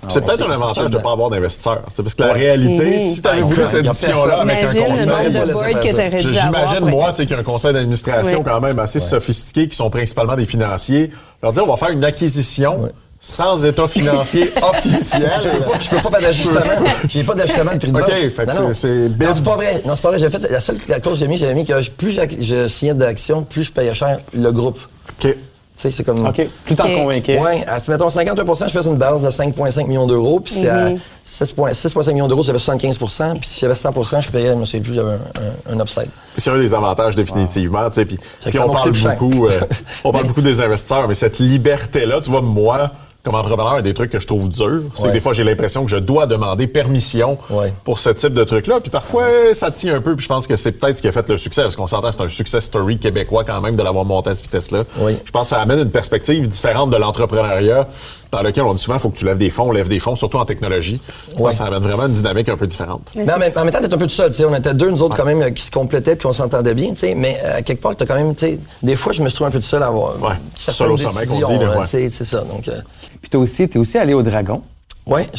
Speaker 7: Euh,
Speaker 3: C'est peut-être un avantage de ne pas avoir sais, Parce que la réalité, si tu avais voulu cette édition-là avec un conseil. J'imagine, moi, tu sais, qu'il y a un conseil d'administration quand même assez sophistiqué, qui sont principalement des financiers. Leur dire, on va faire une acquisition sans état financier officiel.
Speaker 7: Je peux pas, je peux pas faire d'ajustement. J'ai pas d'ajustement de prix de
Speaker 3: OK, fait que
Speaker 7: Non,
Speaker 3: c'est-
Speaker 7: non.
Speaker 3: c'est bid.
Speaker 7: Non, c'est pas vrai. Non, c'est pas vrai. J'ai fait, la seule la clause que j'ai mis, j'avais mis que plus je signais d'actions, plus je payais cher le groupe.
Speaker 3: OK.
Speaker 7: Tu sais, c'est comme.
Speaker 2: OK. Plus t'en
Speaker 5: Ok.
Speaker 2: convainquais.
Speaker 7: Oui, si mettons 51% je fais une base de 5,5 millions d'euros. Puis si à 6,5 6,5 millions d'euros, j'avais 75% Puis si j'avais 100% je payais, je sais plus, j'avais un, un, un upside.
Speaker 3: C'est un des avantages définitivement. tu sais, Puis,
Speaker 7: ça
Speaker 3: on parle beaucoup, euh, on parle beaucoup des investisseurs, mais cette liberté-là, tu vois, moi, comme entrepreneur, des trucs que je trouve dur, c'est que des fois, j'ai l'impression que je dois demander permission
Speaker 7: Ouais.
Speaker 3: pour ce type de truc-là. Puis parfois, ça tient un peu. Puis je pense que c'est peut-être ce qui a fait le succès, parce qu'on s'entend, c'est un success story québécois quand même de l'avoir monté à cette vitesse-là.
Speaker 7: Oui.
Speaker 3: Je pense que ça amène une perspective différente de l'entrepreneuriat dans lequel on dit souvent, il faut que tu lèves des fonds, on lève des fonds, surtout en technologie. Je pense
Speaker 7: Ouais.
Speaker 3: que ça amène vraiment une dynamique un peu différente.
Speaker 7: Mais en même, en même temps, t'es un peu tout seul, tu sais. On était deux, nous autres, quand même, euh, qui se complétaient puis qu'on s'entendait bien, tu sais. Mais euh, quelque part, t'as quand même, tu sais, des fois, je me suis trouvé un peu tout seul à avoir
Speaker 3: Ouais.
Speaker 7: certaines
Speaker 3: Seul au sommet, qu'on dit,
Speaker 7: C'est ça. Donc, euh,
Speaker 2: Puis t'es aussi, t'es aussi allé au Dragon.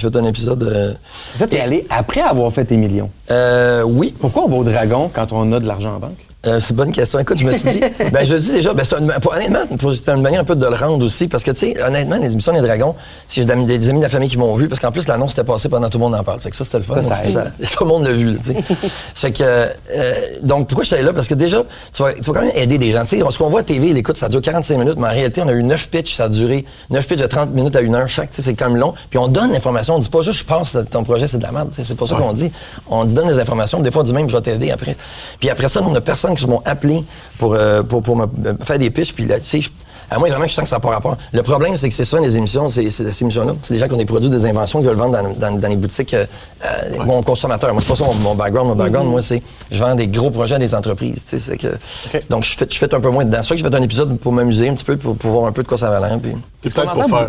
Speaker 7: vais te donner un épisode. euh,
Speaker 2: Ça, t'es allé après avoir fait tes millions.
Speaker 7: euh, oui,
Speaker 2: Pourquoi on va au Dragon quand on a de l'argent en banque?
Speaker 7: Euh, c'est une bonne question. Écoute, je me suis dit, ben, je dis déjà, ben, c'est une- pour- honnêtement, c'était une manière un peu de le rendre aussi, parce que, tu sais, honnêtement, les émissions des Dragons, si j'ai des amis, des amis de la famille qui m'ont vu, parce qu'en plus, l'annonce était passée pendant tout le monde en parle. C'est que ça, c'était le fun.
Speaker 2: Ça,
Speaker 7: tout le monde l'a vu, tu sais. c'est que, euh, donc, pourquoi je suis là? Parce que déjà, tu vas, tu vas quand même aider des gens. Tu sais, ce qu'on voit à TV, l'écoute, ça dure 45 minutes, mais en réalité, on a eu 9 pitchs, ça a duré 9 pitchs de 30 minutes à 1 heure chaque, tu sais, c'est quand même long. Puis on donne l'information, on dit pas juste, je pense que ton projet, c'est de la merde. C'est pas ça qu'on dit. On donne des informations. Des fois, on dit même, je vais t'aider après. Puis après ça, on a qui m'ont appelé pour, euh, pour, pour me me faire des pitches. Puis là, tu sais, à moi, vraiment, je sens que ça n'a pas rapport. Le problème, c'est que c'est ça, les émissions, c'est ces émissions-là. C'est des gens qui ont des produits, des inventions, qui veulent vendre dans, dans- dans les boutiques. euh, euh, Mon consommateur, moi, c'est pas ça mon, mon background. Mon background, moi, c'est je vends des gros projets à des entreprises. tu sais, Donc, je fais, je fais un peu moins dedans. C'est que je fais un épisode pour m'amuser un petit peu, pour, pour voir un peu de quoi ça va l'air. Puis...
Speaker 3: Peut-être pour faire,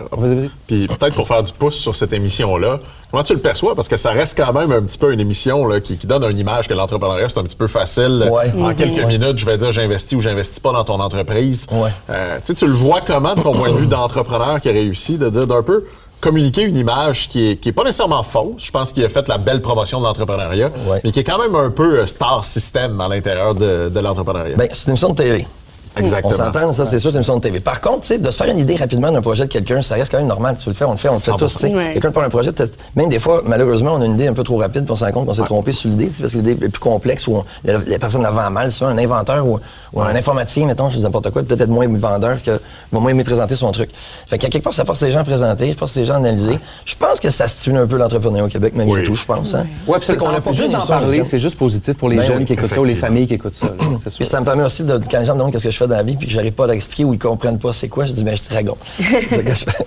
Speaker 3: puis peut-être pour faire du pouce sur cette émission-là, comment tu le perçois? Parce que ça reste quand même un petit peu une émission là, qui, qui donne une image que l'entrepreneuriat, c'est un petit peu facile.
Speaker 7: Ouais.
Speaker 3: En quelques
Speaker 7: Ouais.
Speaker 3: minutes, je vais dire j'investis ou j'investis pas dans ton entreprise.
Speaker 7: Ouais.
Speaker 3: Euh, tu le vois comment de ton point de vue d'entrepreneur qui a réussi, de dire d'un peu communiqué une image qui est, qui est pas nécessairement fausse. Je pense qu'il a fait la belle promotion de l'entrepreneuriat, mais qui est quand même un peu euh, star system à l'intérieur de, de l'entrepreneuriat.
Speaker 7: Ben, c'est une émission de TV.
Speaker 3: Exactement.
Speaker 7: On s'entend, ça, c'est sûr, c'est une émission de TV. Par contre, tu sais, de se faire une idée rapidement d'un projet de quelqu'un, ça reste quand même normal. Tu le fais, on le fait, on le fait
Speaker 3: 100%.
Speaker 7: tous. tu sais.
Speaker 5: Ouais.
Speaker 7: Quelqu'un prend un projet, peut-être- même des fois, malheureusement, on a une idée un peu trop rapide, puis on se rend compte qu'on s'est trompé sur l'idée, parce que l'idée est plus complexe, ou la, la personne la vend mal, soit un inventeur ou, ou un informaticien, mettons, je dis n'importe quoi, peut-être être moins vendeur que va moins aimer présenter son truc. Fait qu'à quelque part, ça force les gens à présenter, force les gens à analyser. Je pense que ça stimule un peu l'entrepreneuriat au Québec, malgré
Speaker 3: Oui.
Speaker 7: tout, je pense. Hein.
Speaker 2: Ouais, puis ça,
Speaker 7: qu'on a pas
Speaker 2: juste d'en parler, c'est juste positif pour les
Speaker 7: Ben
Speaker 2: jeunes
Speaker 7: oui,
Speaker 2: qui écoutent ça ou les familles qui écoutent ça. c'est.
Speaker 7: Puis ça me permet aussi de, quand les gens me demandent qu'est-ce que je fais dans la vie, puis que j'arrive pas à leur expliquer ou ils comprennent pas c'est quoi, je dis, ben, je suis dragon. C'est ça que je fais.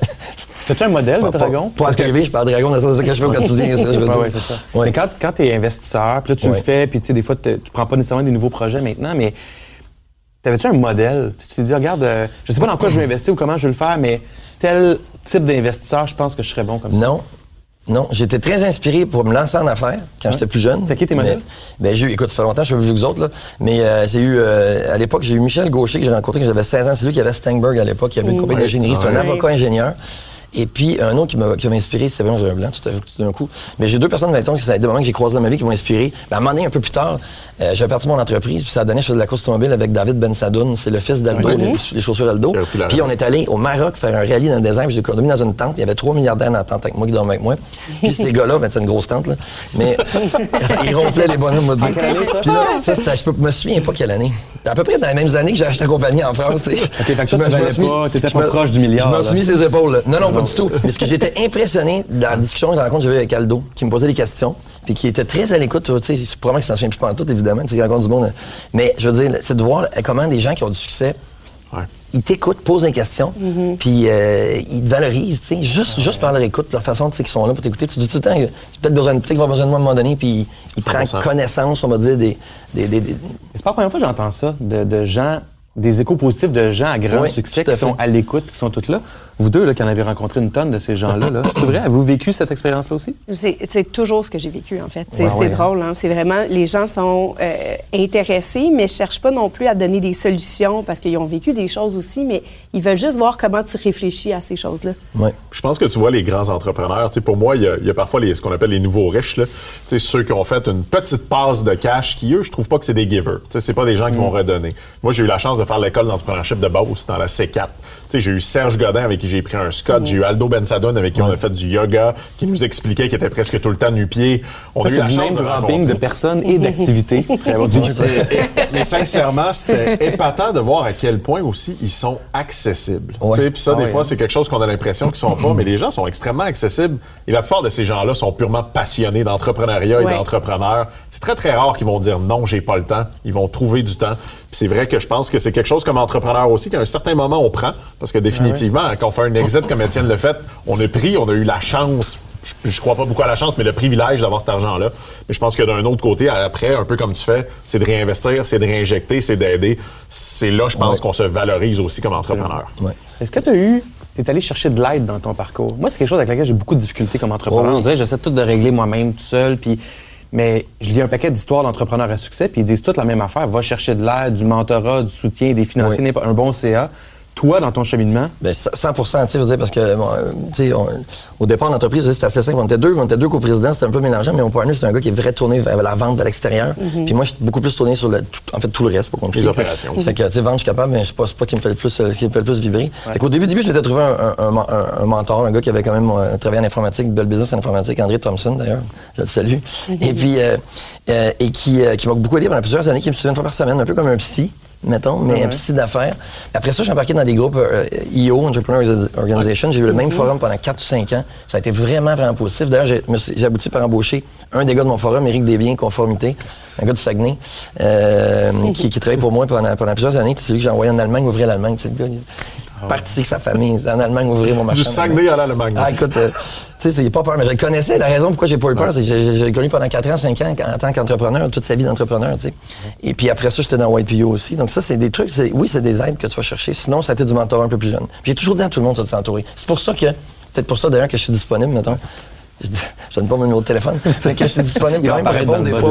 Speaker 2: T'as-tu un modèle de dragon?
Speaker 7: Pas, pas à TV, je parle dragon, c'est ça que je fais au quotidien, ça, je veux dire.
Speaker 2: ouais, ça.
Speaker 7: Ouais.
Speaker 2: Mais quand, quand tu es investisseur, puis là, tu
Speaker 7: Ouais.
Speaker 2: le fais, puis tu sais, des fois, tu prends pas nécessairement des nouveaux projets maintenant, mais t'avais-tu un modèle? Tu t'es dit, regarde, euh, je sais pas dans quoi je vais investir ou comment je vais le faire, mais tel type d'investisseur, je pense que je serais bon comme ça.
Speaker 7: Non. Non, j'étais très inspiré pour me lancer en affaires quand j'étais plus jeune.
Speaker 2: C'était qui tes modèles?
Speaker 7: Ben, j'ai eu, écoute, ça fait longtemps, je suis plus vieux que les autres, là. Mais euh, j'ai eu, euh, à l'époque, j'ai eu Michel Gaucher que j'ai rencontré quand j'avais 16 ans. C'est lui qui avait Steinberg à l'époque, qui avait une compagnie d'ingénierie. C'est un avocat ingénieur. Et puis, un autre qui m'a qui m'a inspiré, c'est vraiment, j'ai un blanc tout, à- tout d'un coup. Mais j'ai deux personnes, mettons, qui ça a été des moments que j'ai croisés dans ma vie qui m'ont inspiré. Ben, à un moment donné, un peu plus tard, euh, j'ai parti mon entreprise, puis ça a donné, je faisais de la course automobile avec David Ben Sadoun. C'est le fils d'Aldo, les, les chaussures Aldo. Puis on est allé au Maroc faire un rallye dans le désert, puis j'ai dormi dans une tente. Il y avait trois milliardaires dans la tente avec moi qui dormaient avec moi. Puis ces gars-là, ben, c'est une grosse tente, là. Mais ils ronflaient les bonhommes, on m'a dit. Puis là, ça, c'était, je me souviens pas quelle année. À peu près dans les mêmes années que j'ai acheté la compagnie en France, tu sais.
Speaker 2: fait que toi,
Speaker 7: Je me-
Speaker 2: tu valais
Speaker 7: suis mis-
Speaker 2: pas, t'étais pas proche du milliard,
Speaker 7: Je me
Speaker 2: là.
Speaker 7: suis mis ses épaules. Non, non, pas du tout. Mais ce que j'étais impressionné dans la discussion, la rencontre que j'avais avec Aldo, qui me posait des questions, puis qui était très à l'écoute, tu sais, c'est probablement que ça ne se souvient plus pas tout, évidemment, tu sais, il rencontre du monde. Mais je veux dire, c'est de voir comment des gens qui ont du succès
Speaker 3: Ouais.
Speaker 7: ils t'écoutent, posent des questions,
Speaker 5: Mm-hmm.
Speaker 7: puis euh, ils te valorisent, tu sais, juste, juste par leur écoute, leur façon, tu sais, qu'ils sont là pour t'écouter. Tu dis tout le temps, que tu as peut-être besoin, de- peut-être qu'ils vont avoir besoin de moi à un moment donné, puis ils prennent
Speaker 3: 100%.
Speaker 7: connaissance, on va dire, des... des, des- des-
Speaker 2: C'est pas la première fois que j'entends ça, de, de gens, des échos positifs de gens à grand
Speaker 7: Oui,
Speaker 2: succès
Speaker 7: à
Speaker 2: qui sont à l'écoute, qui sont tous là. Vous deux, là, qui en avez rencontré une tonne de ces gens-là, là, c'est vrai? Avez-vous vécu cette expérience-là aussi?
Speaker 5: C'est toujours ce que j'ai vécu, en fait. C'est
Speaker 2: Ouais,
Speaker 5: c'est
Speaker 2: ouais,
Speaker 5: drôle, hein. C'est vraiment, les gens sont euh, intéressés, mais cherchent pas non plus à donner des solutions parce qu'ils ont vécu des choses aussi, mais ils veulent juste voir comment tu réfléchis à ces choses-là.
Speaker 7: ouais.
Speaker 3: Je pense que tu vois les grands entrepreneurs. Pour moi, il y, a, il y a parfois les, ce qu'on appelle les nouveaux riches. Là. Ceux qui ont fait une petite passe de cash, qui eux, je trouve pas que c'est des givers. C'est pas des gens qui vont redonner. Moi, j'ai eu la chance de faire l'école d'entrepreneurship de Beauce dans la C4. Sais, j'ai eu Serge Godin avec qui j'ai pris un Scott. J'ai eu Aldo Bensadon avec qui on a fait du yoga, qui nous expliquait qu'il était presque tout le temps nu-pied. On
Speaker 2: Ça,
Speaker 3: a eu la
Speaker 2: du
Speaker 3: chance de
Speaker 2: dropping de
Speaker 3: rencontrer.
Speaker 2: personnes et d'activités.
Speaker 3: Mais sincèrement, c'était épatant de voir à quel point aussi ils sont accessibles.
Speaker 7: Ouais.
Speaker 3: Tu sais, Puis ça,
Speaker 2: Ah
Speaker 3: des
Speaker 2: ouais,
Speaker 3: fois,
Speaker 2: hein.
Speaker 3: c'est quelque chose qu'on a l'impression qu'ils sont pas, mais les gens sont extrêmement accessibles. Et la plupart de ces gens-là sont purement passionnés d'entrepreneuriat et d'entrepreneurs. C'est très, très rare qu'ils vont dire non, j'ai pas le temps. Ils vont trouver du temps. C'est vrai que je pense que c'est quelque chose comme entrepreneur aussi qu'à un certain moment, on prend. Parce que définitivement, quand on fait un exit comme Étienne le fait, on a pris, on a eu la chance je, je crois pas beaucoup à la chance, mais le privilège d'avoir cet argent-là. Mais je pense que d'un autre côté, après, un peu comme tu fais, c'est de réinvestir, c'est de réinjecter, c'est d'aider. C'est là, je pense,
Speaker 7: Ouais.
Speaker 3: qu'on se valorise aussi comme entrepreneur.
Speaker 7: Ouais.
Speaker 2: Est-ce que tu as eu. Tu es allé chercher de l'aide dans ton parcours? Moi, c'est quelque chose avec lequel j'ai beaucoup de difficultés comme entrepreneur.
Speaker 7: Oh oui.
Speaker 2: On dirait que j'essaie tout de régler moi-même tout seul. Puis, mais je lis un paquet d'histoires d'entrepreneurs à succès, puis ils disent toutes la même affaire. Va chercher de l'aide, du mentorat, du soutien, des financiers,
Speaker 7: Oui.
Speaker 2: un bon CA. Toi, dans ton cheminement,
Speaker 7: Ben, 100 tu sais, je parce que, bon, euh, tu sais, on- au départ l'entreprise, c'était assez simple. On était deux, on était deux coprésidents, c'était un peu mélangeant, mais mon partner, c'est un gars qui est vrai tourné vers la vente vers l'extérieur. Puis moi, j'étais beaucoup plus tourné sur le, tout- en fait, tout le reste, pour compter.
Speaker 3: Les opérations.
Speaker 7: Ça fait que, tu sais, vendre, je suis capable, mais je sais pas, pas qui me fait le plus, euh, qui me fait le plus vibrer. Fait qu'au début, début, je m'étais trouvé un, un- un- un- un mentor, un gars qui avait quand même euh, travaillé en informatique, belle business en informatique, André Thompson, d'ailleurs. Je le salue. Et puis, euh, euh, et qui, euh, qui m'a beaucoup aidé pendant plusieurs années, qui me suivait une fois par semaine, un peu comme un psy mettons, mais un psy d'affaires. Après ça, j'ai embarqué dans des groupes euh, EO, Entrepreneur Organization. J'ai eu le même forum pendant 4 ou 5 ans. Ça a été vraiment, vraiment positif. D'ailleurs, j'ai abouti par embaucher un des gars de mon forum, Éric Desbiens, Conformité, un gars du Saguenay, euh, qui, qui travaillait pour moi pendant, pendant plusieurs années. C'est lui que j'ai envoyé en Allemagne ouvrir l'Allemagne. C'est le gars, il est parti avec sa famille en Allemagne ouvrir mon marché.
Speaker 3: Du
Speaker 7: en
Speaker 3: Saguenay à l'Allemagne.
Speaker 7: ah, écoute, euh, tu sais, c'est pas peur, mais je le connaissais. La raison pourquoi j'ai pas eu peur, c'est que j'ai- connu pendant 4 ans, 5 ans en tant qu'entrepreneur, toute sa vie d'entrepreneur, tu sais. Et puis après ça, j'étais dans YPO aussi. Donc ça, c'est des trucs, oui, c'est des aides que tu vas chercher. Sinon, ça a été du mentorat un peu plus jeune. J'ai toujours dit à tout le monde ça, de s'entourer. C'est pour ça que, peut-être pour ça d'ailleurs que je suis disponible, mettons. Je, je donne pas mon numéro de téléphone. C'est que je suis disponible quand même pour répondre des fois.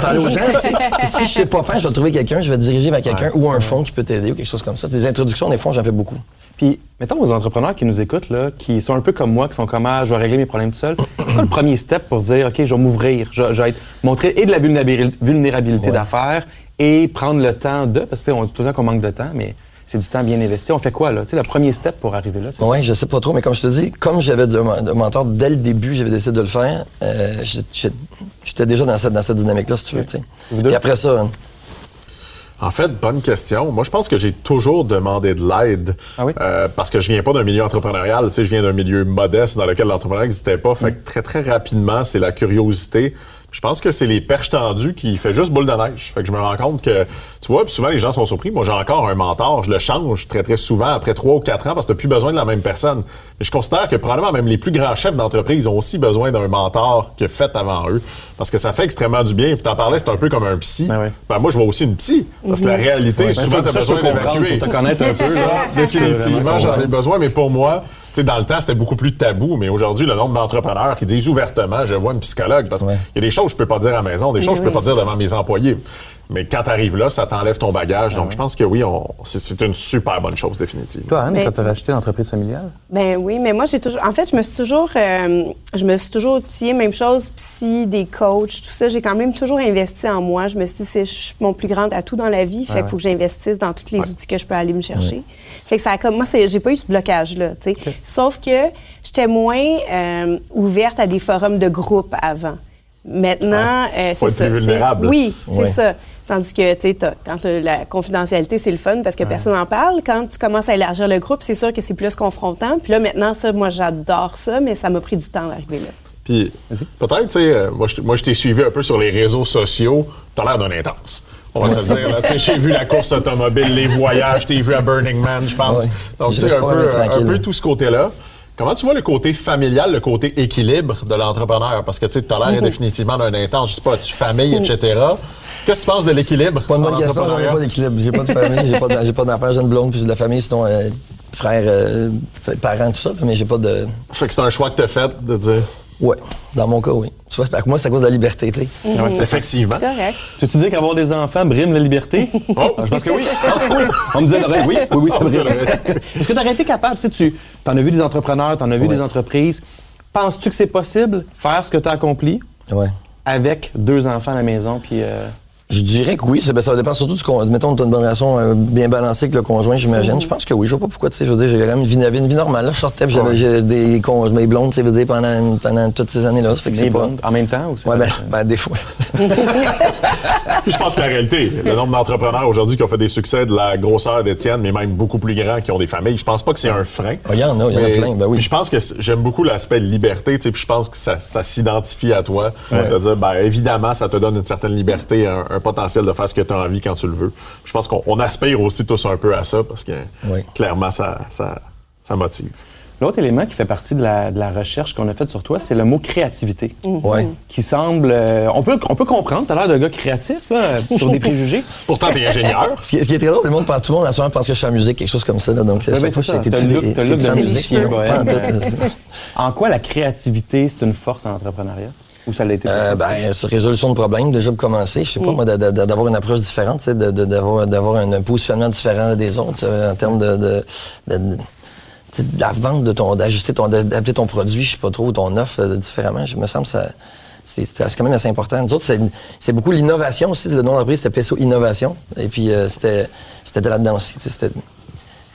Speaker 7: parler aux gens. si je sais pas faire, je vais trouver quelqu'un, je vais te diriger vers quelqu'un ou un fonds qui peut t'aider ou quelque chose comme ça. Des introductions, des fonds, j'en fais beaucoup.
Speaker 2: Puis, mettons aux entrepreneurs qui nous écoutent, là, qui sont un peu comme moi, qui sont comme, ah, je vais régler mes problèmes tout seul. C'est quoi le premier step pour dire, OK, je vais m'ouvrir, je, je vais être, montrer et de la vulnérabil- vulnérabilité d'affaires et prendre le temps de, parce que on dit tout le temps qu'on manque de temps, mais c'est du temps bien investi. On fait quoi, là? Tu sais, le premier step pour arriver là, c'est
Speaker 7: Oui, je sais pas trop, mais comme je te dis, comme j'avais de, de mentor dès le début, j'avais décidé de le faire, euh, j'étais déjà dans cette, dans cette dynamique-là, si tu veux. Puis après ça,
Speaker 3: En fait, bonne question. Moi, je pense que j'ai toujours demandé de l'aide.
Speaker 2: Ah oui?
Speaker 3: Euh, parce que je viens pas d'un milieu entrepreneurial. Tu sais, je viens d'un milieu modeste dans lequel l'entrepreneuriat n'existait pas. Fait que très, très rapidement, c'est la curiosité. Je pense que c'est les perches tendues qui fait juste boule de neige. Fait que je me rends compte que, tu vois, puis souvent les gens sont surpris. Moi, j'ai encore un mentor. Je le change très, très souvent après trois ou quatre ans parce que t'as plus besoin de la même personne. Mais je considère que probablement même les plus grands chefs d'entreprise ont aussi besoin d'un mentor qui a fait avant eux. Parce que ça fait extrêmement du bien. Puis t'en parlais, c'est un peu comme un psy.
Speaker 2: Ben.
Speaker 3: Ben, moi, je vois aussi une psy. Parce que la réalité,
Speaker 2: Ouais,
Speaker 3: souvent,
Speaker 2: ben,
Speaker 3: t'as
Speaker 2: ça, je peux
Speaker 3: besoin
Speaker 2: comprendre
Speaker 3: d'évacuer.
Speaker 2: pour te connaître un peu,
Speaker 3: Ça,
Speaker 2: là.
Speaker 3: définitivement, j'en ai besoin. Mais pour moi, tu sais, dans le temps, c'était beaucoup plus tabou. Mais aujourd'hui, le nombre d'entrepreneurs qui disent ouvertement, je vois une psychologue. Parce qu'il
Speaker 7: Ouais.
Speaker 3: y a des choses que je peux pas dire à la maison, des choses que je peux pas dire devant mes employés. Mais quand tu arrives là, ça t'enlève ton bagage. Donc, je pense que oui, on- c'est- c'est une super bonne chose, définitivement.
Speaker 2: Toi, Anne,
Speaker 5: Ben,
Speaker 2: quand tu as racheté l'entreprise familiale?
Speaker 5: Ben oui, mais moi j'ai toujours. En fait, je me suis toujours, euh, je me suis toujours outillée, même chose, psy, des coachs, tout ça. J'ai quand même toujours investi en moi. Je me suis dit, c'est je suis mon plus grand atout dans la vie. Fait qu'il faut que j'investisse dans tous les outils que je peux aller me chercher. Fait que ça a comme moi, c'est- j'ai pas eu ce blocage là, tu sais. Sauf que j'étais moins euh, ouverte à des forums de groupe avant. Maintenant, euh,
Speaker 3: Faut
Speaker 5: c'est
Speaker 3: être
Speaker 5: ça.
Speaker 3: plus vulnérable.
Speaker 5: Oui, c'est
Speaker 7: Ouais.
Speaker 5: ça. Tandis que, tu sais, quand la confidentialité, c'est le fun parce que personne n'en parle. Quand tu commences à élargir le groupe, c'est sûr que c'est plus confrontant. Puis là, maintenant, ça, moi, j'adore ça, mais ça m'a pris du temps d'arriver là.
Speaker 3: Puis peut-être, tu sais, euh, moi, je, moi, je t'ai suivi un peu sur les réseaux sociaux. T'as l'air d'un intense. On va se le dire. là. Tu sais, J'ai vu la course automobile, les voyages, t'ai vu à Burning Man, je pense.
Speaker 7: Ouais.
Speaker 3: Donc, tu sais,
Speaker 7: reste
Speaker 3: un peu, un peu tout ce côté-là. Comment tu vois le côté familial, le côté équilibre de l'entrepreneur? Parce que tu sais, t'as l'air définitivement d'un intense. Je sais pas, tu famille, etc. Qu'est-ce que tu penses de l'équilibre?
Speaker 7: c'est pas une bonne
Speaker 3: en
Speaker 7: question, j'en ai
Speaker 3: entrepreneuriat?
Speaker 7: pas d'équilibre. J'ai pas de famille, j'ai pas de- j'ai pas d'enfants, j'ai une blonde, puis j'ai de la famille, sinon euh, frères, euh, parents, tout ça, mais j'ai pas de.
Speaker 3: Fait que c'est un choix que t'as fait de dire.
Speaker 7: Ouais, dans mon cas, oui. Tu vois, moi, c'est à cause de la liberté, tu sais.
Speaker 3: Ouais, effectivement.
Speaker 5: C'est correct.
Speaker 2: Tu dis qu'avoir des enfants brime la liberté?
Speaker 3: Oh!
Speaker 2: Je pense que oui. Oui. On me disait à l'oreille, oui, oui, oui, ça
Speaker 3: me dit.
Speaker 2: Est-ce que tu aurais été capable, tu sais, tu en as vu des entrepreneurs, tu en as vu
Speaker 7: Ouais.
Speaker 2: des entreprises. Penses-tu que c'est possible faire ce que tu as accompli?
Speaker 7: Ouais.
Speaker 2: avec deux enfants à la maison, puis... euh,
Speaker 7: Je dirais que oui, ça, ben, ça dépend surtout du con- Mettons, tu as une bonne relation euh, bien balancée avec le conjoint, j'imagine. Je pense que oui. Je vois pas pourquoi, tu sais. Je veux dire, j'ai quand même une vie, une vie normale. Là, je sortais, j'avais j'ai des con- mes blondes, tu sais, je veux dire, pendant, pendant toutes ces années-là. Ça fait que
Speaker 2: des
Speaker 7: c'est pas.
Speaker 2: blondes en même temps? Ou c'est
Speaker 7: Ouais, ben, ben, des fois.
Speaker 3: Puis je pense que la réalité, le nombre d'entrepreneurs aujourd'hui qui ont fait des succès de la grosseur d'Étienne, mais même beaucoup plus grands qui ont des familles, je pense pas que c'est un frein.
Speaker 7: Ah, il y en a, il y en a plein, ben oui.
Speaker 3: puis je pense que j'aime beaucoup l'aspect liberté, tu sais, puis je pense que ça, ça s'identifie à toi. De dire, ben, évidemment, ça te donne une certaine liberté, un, un potentiel de faire ce que tu as envie quand tu le veux. Je pense qu'on on aspire aussi tous un peu à ça parce que
Speaker 7: Oui.
Speaker 3: clairement, ça, ça, ça motive.
Speaker 2: L'autre élément qui fait partie de la, de la recherche qu'on a faite sur toi, c'est le mot créativité.
Speaker 7: Ouais.
Speaker 2: Qui semble... euh, on, peut, on peut comprendre, tu as l'air d'un gars créatif, là, sur des préjugés.
Speaker 3: Pourtant, tu es ingénieur.
Speaker 7: Ce qui, est- ce qui est très drôle, le monde, pense- tout le monde, à ce moment, pense que je suis en musique, quelque chose comme ça. Là, donc, c'est
Speaker 2: Ouais, ça.
Speaker 7: été
Speaker 2: T'as le look- de
Speaker 7: musique.
Speaker 2: bohème,
Speaker 7: en
Speaker 2: En quoi la créativité, c'est une force en entrepreneuriat? Ou ça l'a été?
Speaker 7: Euh, ben, sur résolution de problèmes, déjà pour commencer, je sais pas, moi, de- de- d'avoir une approche différente, tu sais, de- de- d'avoir un positionnement différent des autres, en termes de, de, de- de- de la vente de ton, d'ajuster ton, d'adapter ton produit, je sais pas trop, ou ton offre euh, différemment. Je me semble que ça, c'est quand même assez important. Nous autres, c'est beaucoup l'innovation aussi. Le nom d'entreprise, c'était PSO Innovation. Et puis, euh, c'était c'était là-dedans aussi. C'était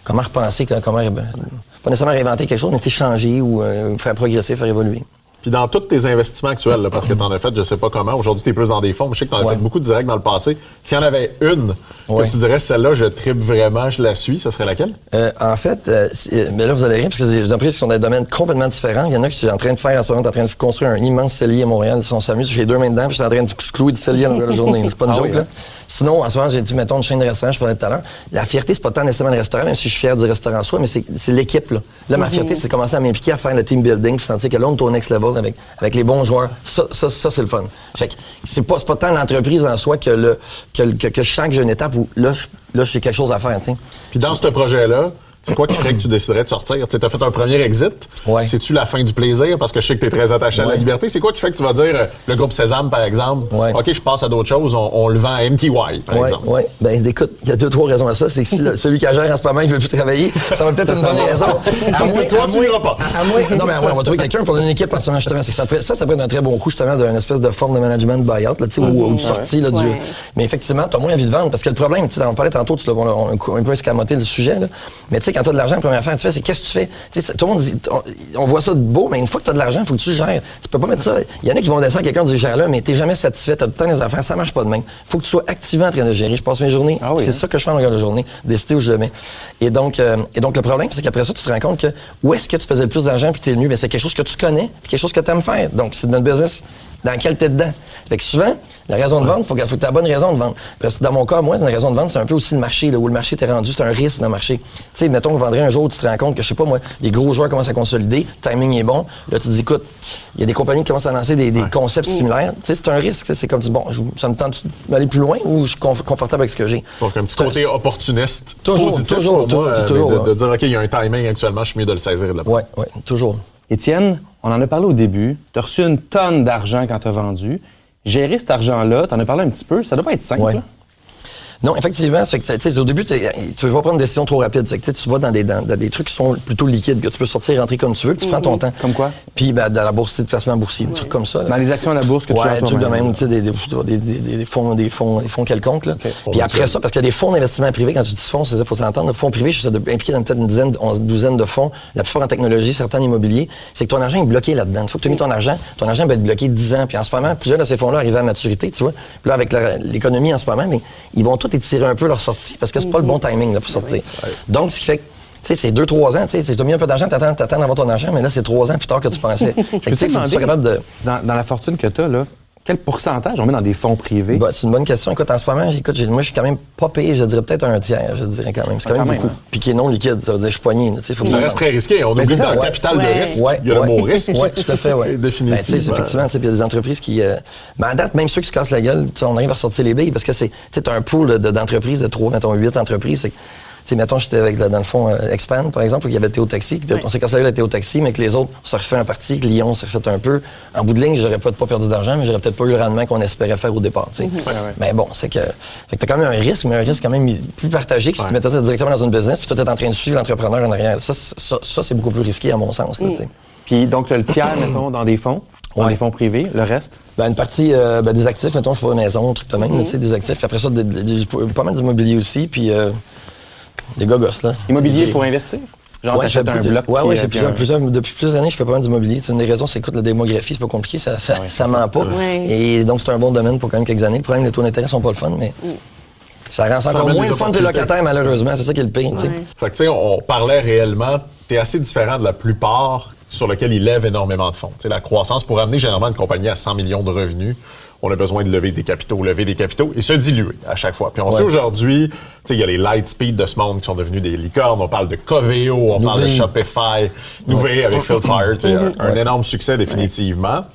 Speaker 7: comment repenser, comment, pas nécessairement réinventer quelque chose, mais changer ou euh, faire progresser, faire évoluer.
Speaker 3: Puis dans tous tes investissements actuels, là, parce que tu en as fait, je sais pas comment, aujourd'hui tu es plus dans des fonds, mais je sais que tu en as fait beaucoup de directs dans le passé. S'il y en avait une
Speaker 7: Ouais.
Speaker 3: que tu dirais, celle-là, je tripe vraiment, je la suis, ce serait laquelle?
Speaker 7: Euh, en fait, euh, mais là, vous allez rire, parce que c'est des entreprises qui sont dans des domaines complètement différents. Il y en a qui sont en train de faire, en ce moment, en train de construire un immense cellier à Montréal. Ils sont s'amusent, j'ai deux mains dedans, puis je suis en train de se clouer du cellier à longueur de journée. C'est pas une
Speaker 2: Ah
Speaker 7: joke,
Speaker 2: oui,
Speaker 7: là. Sinon, en ce moment, j'ai dit, mettons, une chaîne de restaurants, je parlais tout à l'heure. La fierté, c'est pas tant nécessairement le restaurant, même si je suis fier du restaurant en soi, mais c'est c'est l'équipe, là. Là, ma fierté, c'est de commencer à m'impliquer à faire le team building, puis sentir que là, on est au next level avec, avec les bons joueurs. Ça, ça, ça c'est le fun. Fait que c'est pas, c'est pas tant l'entreprise en soi que le, que, le- que, que je sens que j'ai une étape où là, je- là, j'ai quelque chose à faire, tu sais.
Speaker 3: Puis dans ce projet-là, C'est quoi qui ferait que tu déciderais de sortir? Tu as fait un premier exit.
Speaker 7: Ouais.
Speaker 3: C'est-tu la fin du plaisir? Parce que je sais que tu es très attaché à la liberté. C'est quoi qui fait que tu vas dire, euh, le groupe Sésame, par exemple,
Speaker 7: Ouais.
Speaker 3: OK, je passe à d'autres choses, on, on le vend à MTY, par exemple.
Speaker 7: oui. Ben, écoute, il y a deux, trois raisons à ça. C'est que si le- celui qui gère en ce moment, il veut plus travailler, ça va peut-être une bonne raison.
Speaker 3: Parce que toi, tu n'iras pas.
Speaker 7: À, à moins- non, mais à moins, on va trouver quelqu'un pour une équipe en ce moment, justement. C'est que ça, ça, ça pourrait être un très bon coup, justement, d'une espèce de forme de management buyout, là, ou, ou de sortie, là, du. Mais effectivement, tu as moins envie de vendre. Parce que le problème, tu sais, on parlait tantôt, tu l'as un peu escamoté le sujet, là. Mais tu sais, quand tu as de l'argent, la première affaire que tu fais, c'est qu'est-ce que tu fais? Tu sais, ça- tout le monde dit, on, on voit ça de beau, mais une fois que tu as de l'argent, il faut que tu gères. Tu peux pas mettre ça. Il y en a qui vont descendre quelqu'un du gère là, mais tu jamais satisfait, tu as tout le temps des affaires, ça marche pas de même. Il faut que tu sois activement en train de gérer. Je passe mes journées.
Speaker 2: Ah oui,
Speaker 7: c'est
Speaker 2: hein?
Speaker 7: ça que je fais en regard de journée, décider où je le mets. Et donc, euh, et donc le problème, c'est qu'après ça, tu te rends compte que où est-ce que tu faisais le plus d'argent puis tu es venu, c'est quelque chose que tu connais puis quelque chose que tu aimes faire. Donc, c'est dans le business dans lequel tu es dedans. Fait que souvent, la raison de vendre, il faut que tu aies la bonne raison de vendre. Parce que dans mon cas, moi, la raison de vendre, c'est un peu aussi le marché, là, où le marché t'est rendu, c'est un risque dans le marché. Tu sais, mettons qu'on vendrait un jour, tu te rends compte que, je sais pas moi, les gros joueurs commencent à consolider, le timing est bon. Là, tu te dis, écoute, il y a des compagnies qui commencent à lancer des, des concepts similaires. Tu sais, c'est un risque. tu sais, C'est comme, tu dis, bon, je- ça me tente d'aller plus loin ou je suis conf- confortable avec ce que j'ai.
Speaker 3: Donc, un petit côté opportuniste,
Speaker 7: Toujours,
Speaker 3: positif
Speaker 7: toujours,
Speaker 3: pour moi,
Speaker 7: toujours,
Speaker 3: euh,
Speaker 7: toujours,
Speaker 3: de, de dire, OK, il y a un timing actuellement, je suis mieux de le saisir et de le prendre.
Speaker 7: Ouais, ouais, toujours.
Speaker 2: Étienne, on en a parlé au début. Tu as reçu une tonne d'argent quand tu as vendu. Gérer cet argent-là, tu en as parlé un petit peu, ça doit pas être simple.
Speaker 7: Ouais. Non, effectivement, c'est que, tu sais, au début, tu tu veux pas prendre une décision trop rapide. C'est que tu sais, tu vas dans des, dans, dans des trucs qui sont plutôt liquides, que tu peux sortir et rentrer comme tu veux, que tu prends ton temps.
Speaker 2: Comme quoi?
Speaker 7: Puis, ben, dans la bourse de placement boursier, des trucs comme ça. là.
Speaker 2: Dans les actions à la bourse que tu
Speaker 7: ouais,
Speaker 2: gères
Speaker 7: des trucs de même, tu sais, des, des, des, des- des fonds, des fonds, des fonds quelconques, là. Puis après ça, parce qu'il y a des fonds d'investissement privé, quand tu dis fonds, c'est ça, faut s'entendre. Le fonds privé, je suis impliqué dans peut-être une dizaine, onze, douzaine de fonds, la plupart en technologie, certains en immobilier. C'est que ton argent est bloqué là-dedans. Une fois que tu as mis ton argent, ton argent va être bloqué 10 ans. Puis en ce moment, plusieurs de ces fonds-là arrivent à maturité, tu vois. Puis là, avec l'économie en ce moment, mais ils vont tous étirer un peu leur sortie parce que c'est pas le bon timing, là, pour sortir. Donc, ce qui fait que tu sais, c'est deux, trois ans, tu sais, tu as mis un peu d'argent, t'attends, t'attends d'avoir ton argent, mais là, c'est trois ans plus tard que tu pensais. Tu sais, faut que tu sois
Speaker 2: demander,
Speaker 7: capable de.
Speaker 2: dans, dans la fortune que tu as, là, quel pourcentage on met dans des fonds privés?
Speaker 7: Bah, c'est une bonne question. Écoute, en ce moment, écoute, j'ai- moi, je suis quand même pas payé, je dirais peut-être un tiers, je dirais quand même. C'est quand,
Speaker 2: Ah, quand
Speaker 7: même beaucoup.
Speaker 2: hein.
Speaker 7: Puis qui est non liquide, ça veut dire que je suis poigné. faut
Speaker 3: Ça reste très risqué. On
Speaker 7: Ben,
Speaker 3: oublie dans le
Speaker 7: ouais.
Speaker 3: capital
Speaker 5: Ouais.
Speaker 3: de risque,
Speaker 7: Ouais,
Speaker 3: il y a
Speaker 7: ouais.
Speaker 3: le mot risque.
Speaker 7: Oui, tout à fait, oui.
Speaker 3: Définitivement.
Speaker 7: effectivement, tu sais, puis il y a des entreprises qui. euh, mais à date, même ceux qui se cassent la gueule, tu sais, on arrive à ressortir les billes parce que c'est. Tu sais, t'as un pool de- d'entreprises, de trois, mettons, huit entreprises. Sais, mettons, j'étais avec, dans le fond, euh, Expand, par exemple, où il y avait Théo Taxi. puis On s'est cassé avec Théo Taxi, mais que les autres, on s'est refait un parti, que Lyon s'est refait un peu. En bout de ligne, j'aurais peut-être pas perdu d'argent, mais j'aurais peut-être pas eu le rendement qu'on espérait faire au départ. tu sais. Mais bon, c'est que. Fait que t'as quand même un risque, mais un risque quand même plus partagé que si tu mettais ça directement dans une business, puis toi, t'es en train de suivre l'entrepreneur en arrière. Ça, c'est- ça, ça, c'est beaucoup plus risqué, à mon sens. là, tu sais.
Speaker 2: Puis donc, tu as le tiers, mettons, dans des fonds, dans
Speaker 7: Ouais.
Speaker 2: des fonds privés, le reste?
Speaker 7: Ben, une partie euh, ben, des actifs, mettons, je sais pas, une maison, un truc de même, là, tu sais, des actifs. Puis après ça, des- des- j'ai pas mal d'immobilier aussi, puis euh, des gogos, là.
Speaker 2: Immobilier pour investir? Genre,
Speaker 7: Ouais,
Speaker 2: un bloc.
Speaker 7: Ouais, ouais,
Speaker 2: euh,
Speaker 7: j'ai
Speaker 2: puis
Speaker 7: plusieurs,
Speaker 2: un-
Speaker 7: plusieurs- depuis plusieurs années, je fais pas mal d'immobilier. C'est une des raisons, c'est écoute, la démographie, c'est pas compliqué, ça, ça, ça ment pas.
Speaker 5: Ouais.
Speaker 7: Et donc, c'est un bon domaine pour quand même quelques années. Le problème, les taux d'intérêt sont pas le fun, mais ça rend ça encore moins le fun des locataires, malheureusement. C'est ça qui est le pire, tu sais.
Speaker 5: Ouais.
Speaker 3: Fait que, tu sais, on parlait réellement, tu es assez différent de la plupart sur lequel ils lèvent énormément de fonds. Tu sais, la croissance, pour amener généralement une compagnie à 100 millions de revenus, on a besoin de lever des capitaux, lever des capitaux et se diluer à chaque fois. Puis on
Speaker 7: Ouais.
Speaker 3: sait aujourd'hui, tu sais, il y a les Lightspeed de ce monde qui sont devenus des licornes. On parle de Coveo, on parle de. Shopify, Nuvei avec Phil Fire, tu sais, un, un
Speaker 7: Ouais.
Speaker 3: énorme succès définitivement,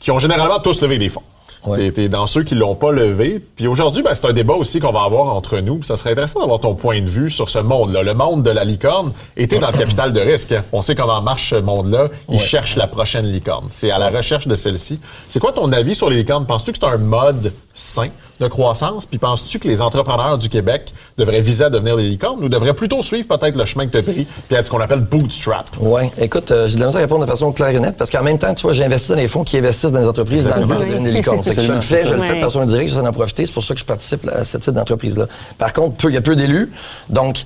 Speaker 3: qui ont généralement tous levé des fonds.
Speaker 7: Ouais.
Speaker 3: T'es- T'es dans ceux qui l'ont pas levé. Puis aujourd'hui, ben, c'est un débat aussi qu'on va avoir entre nous. Puis ça serait intéressant d'avoir ton point de vue sur ce monde-là. Le monde de la licorne était dans le capital de risque. On sait comment marche ce monde-là. Ils cherchent la prochaine licorne. C'est à la recherche de celle-ci. C'est quoi ton avis sur les licornes? Penses-tu que c'est un mode sain? De croissance? Puis penses-tu que les entrepreneurs du Québec devraient viser à devenir des licornes ou devraient plutôt suivre peut-être le chemin que tu as pris puis être ce qu'on appelle bootstrap?
Speaker 7: Oui, écoute, euh, j'ai de la misère à répondre de façon claire et nette parce qu'en même temps, tu vois, j'investis dans les fonds qui investissent dans les entreprises dans le but de devenir des licornes. C'est que je le fais, je le fais de façon indirecte, j'essaie d'en profiter, c'est pour ça que je participe à ce type d'entreprise-là. Par contre, il y a peu d'élus, donc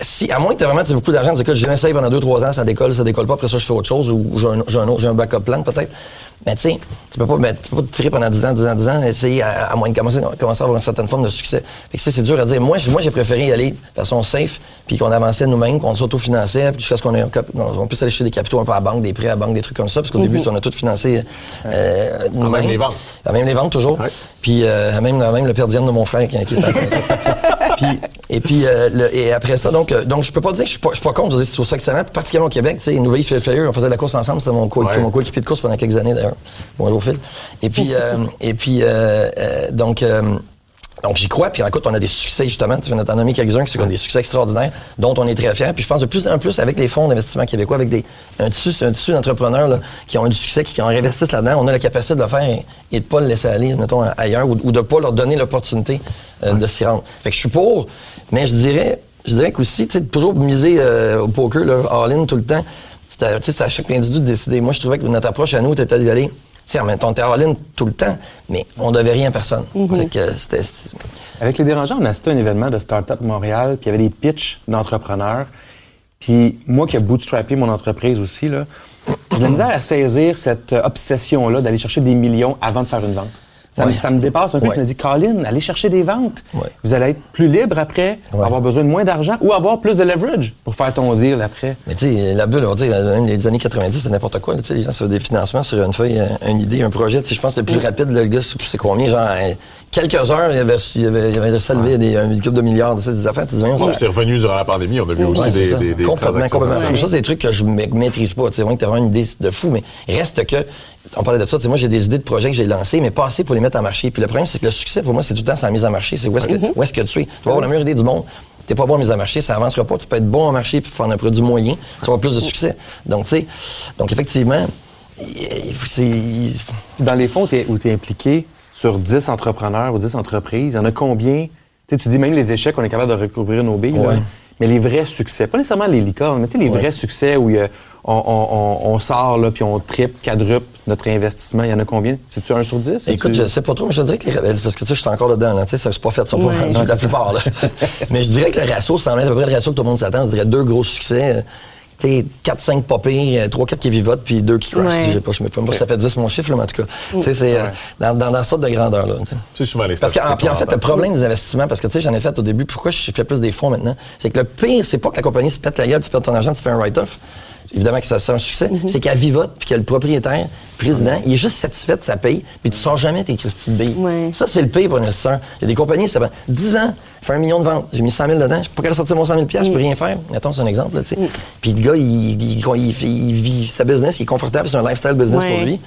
Speaker 7: si, à moins que tu vraiment aies beaucoup d'argent, tu dis que je l'essaye pendant deux, trois ans, ça décolle, ça décolle pas, après ça, je fais autre chose ou j'ai un, j'ai un autre- j'ai un backup plan peut-être. Mais tu sais, tu peux pas, mais tu peux pas te tirer pendant 10 ans, 10 ans, 10 ans, essayer à, à moins de commencer, commencer à avoir une certaine forme de succès. Fait que ça, c'est dur à dire. Moi, j'ai- moi, j'ai préféré y aller de façon safe, puis qu'on avançait nous-mêmes, qu'on s'autofinançait, puis jusqu'à ce qu'on ait on puisse aller chercher des capitaux un peu à la banque, des prêts à la banque, des trucs comme ça, parce qu'au début, on a tout financé euh, nous-mêmes.
Speaker 3: même les ventes.
Speaker 7: À même les ventes, toujours.
Speaker 3: Ouais.
Speaker 7: Puis euh, à même, à même le père diem de mon frère qui, qui est en puis, et puis euh, le- et après ça, donc, euh, donc je peux pas dire que je suis pas, je suis pas contre, je veux dire, c'est sur ça excellent. Puis, particulièrement au Québec, tu sais, Nouvelle Phil Fair, on faisait de la course ensemble, c'était mon, co
Speaker 3: Ouais.
Speaker 7: mon coéquipier de course pendant quelques années d'ailleurs. Bonjour Phil. Et puis, euh, et puis euh, euh, donc. Donc, j'y crois. Puis, écoute, on a des succès, justement. Tu viens d'en nommer quelques-uns qui sont des succès extraordinaires, dont on est très fiers. Puis, je pense de plus en plus avec les fonds d'investissement québécois, avec des, un tissu, un tissu d'entrepreneurs là, qui ont eu du succès, qui, qui en investissent là-dedans. On a la capacité de le faire et, de pas le laisser aller, mettons, ailleurs, ou, de pas leur donner l'opportunité de s'y rendre. Fait que je suis pour, mais je dirais, je dirais qu'aussi, tu sais, toujours miser au poker, là, all-in tout le temps, c'est à, chaque individu de décider. Moi, je trouvais que notre approche à nous était d'y aller tu sais, en même temps, on était all-in tout le temps, mais on devait rien à personne. Que c'était- c'était-
Speaker 2: Avec les dérangeants, on a assisté à un événement de Startup Montréal, puis il y avait des pitchs d'entrepreneurs. Puis moi qui ai bootstrappé mon entreprise aussi, là, j'ai de la misère à saisir cette euh, obsession-là d'aller chercher des millions avant de faire une vente. Ça, me-
Speaker 7: Ouais.
Speaker 2: ça me dépasse un peu.
Speaker 7: Ouais.
Speaker 2: Je me dis, Colin, allez chercher des ventes.
Speaker 7: Ouais.
Speaker 2: Vous allez être plus libre après, avoir besoin de moins d'argent ou avoir plus de leverage pour faire ton deal après.
Speaker 7: Mais tu sais, la bulle, on va dire, même les années 90, c'était n'importe quoi. là, les gens sur des financements sur une feuille, euh, une idée, un projet. Je pense que le plus rapide, là, le gars, c'est combien? Genre, euh, quelques heures, il y avait, il y avait, il y avait à lever des, un couple de milliards de des affaires. Tu ça-
Speaker 3: c'est revenu durant la pandémie. On a vu aussi
Speaker 7: Ouais, c'est
Speaker 3: des,
Speaker 7: ça.
Speaker 3: des, des
Speaker 7: complètement,
Speaker 3: transactions.
Speaker 7: complètement.
Speaker 3: comme
Speaker 7: Ça, c'est des trucs que je ma- maîtrise pas. Tu sais, vraiment que t'as vraiment une idée de fou, mais reste que, on parlait de ça, tu sais, moi, j'ai des idées de projets que j'ai lancés, mais pas assez pour les mettre en marché. Puis le problème, c'est que le succès, pour moi, c'est tout le temps, c'est la mise en marché. C'est où est-ce que, où est-ce que tu es. Tu vas avoir la meilleure idée du monde. T'es pas bon en mise en marché, ça avancera pas. Tu peux être bon en marché puis faire un produit moyen, tu vas avoir plus de succès. Donc, tu sais, donc effectivement, il- c'est,
Speaker 2: Dans les fonds où tu es impliqué sur 10 entrepreneurs ou 10 entreprises, il y en a combien? Tu sais, tu dis même les échecs, on est capable de recouvrir nos billes. là. Mais les vrais succès, pas nécessairement les licornes, mais tu sais, les vrais succès où on, on- on- on sort là, puis on triple, quadruple notre investissement, il y en a combien? C'est-tu 1 sur 10?
Speaker 7: Écoute, je sais pas trop, mais je dirais que les parce que tu sais, je suis encore dedans, là, tu sais, ça c'est pas fait, ça pas
Speaker 5: Ouais.
Speaker 7: rendu
Speaker 2: Non,
Speaker 7: la
Speaker 2: c'est
Speaker 7: plupart, là. mais je dirais que le ratio être à peu près le ratio que tout le monde s'attend. Je dirais deux gros succès. euh, Tu sais, 4-5 pas pires, 3-4 qui vivotent, puis 2 qui crashent.
Speaker 5: Ouais.
Speaker 7: Je sais pas, je sais pas. Moi, ça fait 10 mon chiffre, là, mais en tout cas. Tu sais, c'est euh, dans, dans, dans ce sorte de grandeur-là. tu sais.
Speaker 3: C'est souvent les
Speaker 7: Parce que,
Speaker 3: statistiques.
Speaker 7: puis en fait, le problème des investissements, parce que tu sais, j'en ai fait au début, pourquoi je fais plus des fonds maintenant, c'est que le pire, c'est pas que la compagnie se pète la gueule, tu perds ton argent, tu fais un write-off. Évidemment que ça c'est un succès. C'est qu'elle vivote, puis que le propriétaire, président, il est juste satisfait de sa paye, puis tu sors jamais tes Christy de billes.
Speaker 5: Ouais.
Speaker 7: Ça, c'est le pire pour un investisseur. Il y a des compagnies, ça va 10 ans, je fais un million de ventes, j'ai mis 100 000 dedans, je suis pas de sortir mon 100 000 je peux rien faire. Mettons, c'est un exemple, là, tu sais. Puis le gars, il, il- il- il vit sa business, il est confortable, c'est un lifestyle business
Speaker 5: Ouais.
Speaker 7: pour lui.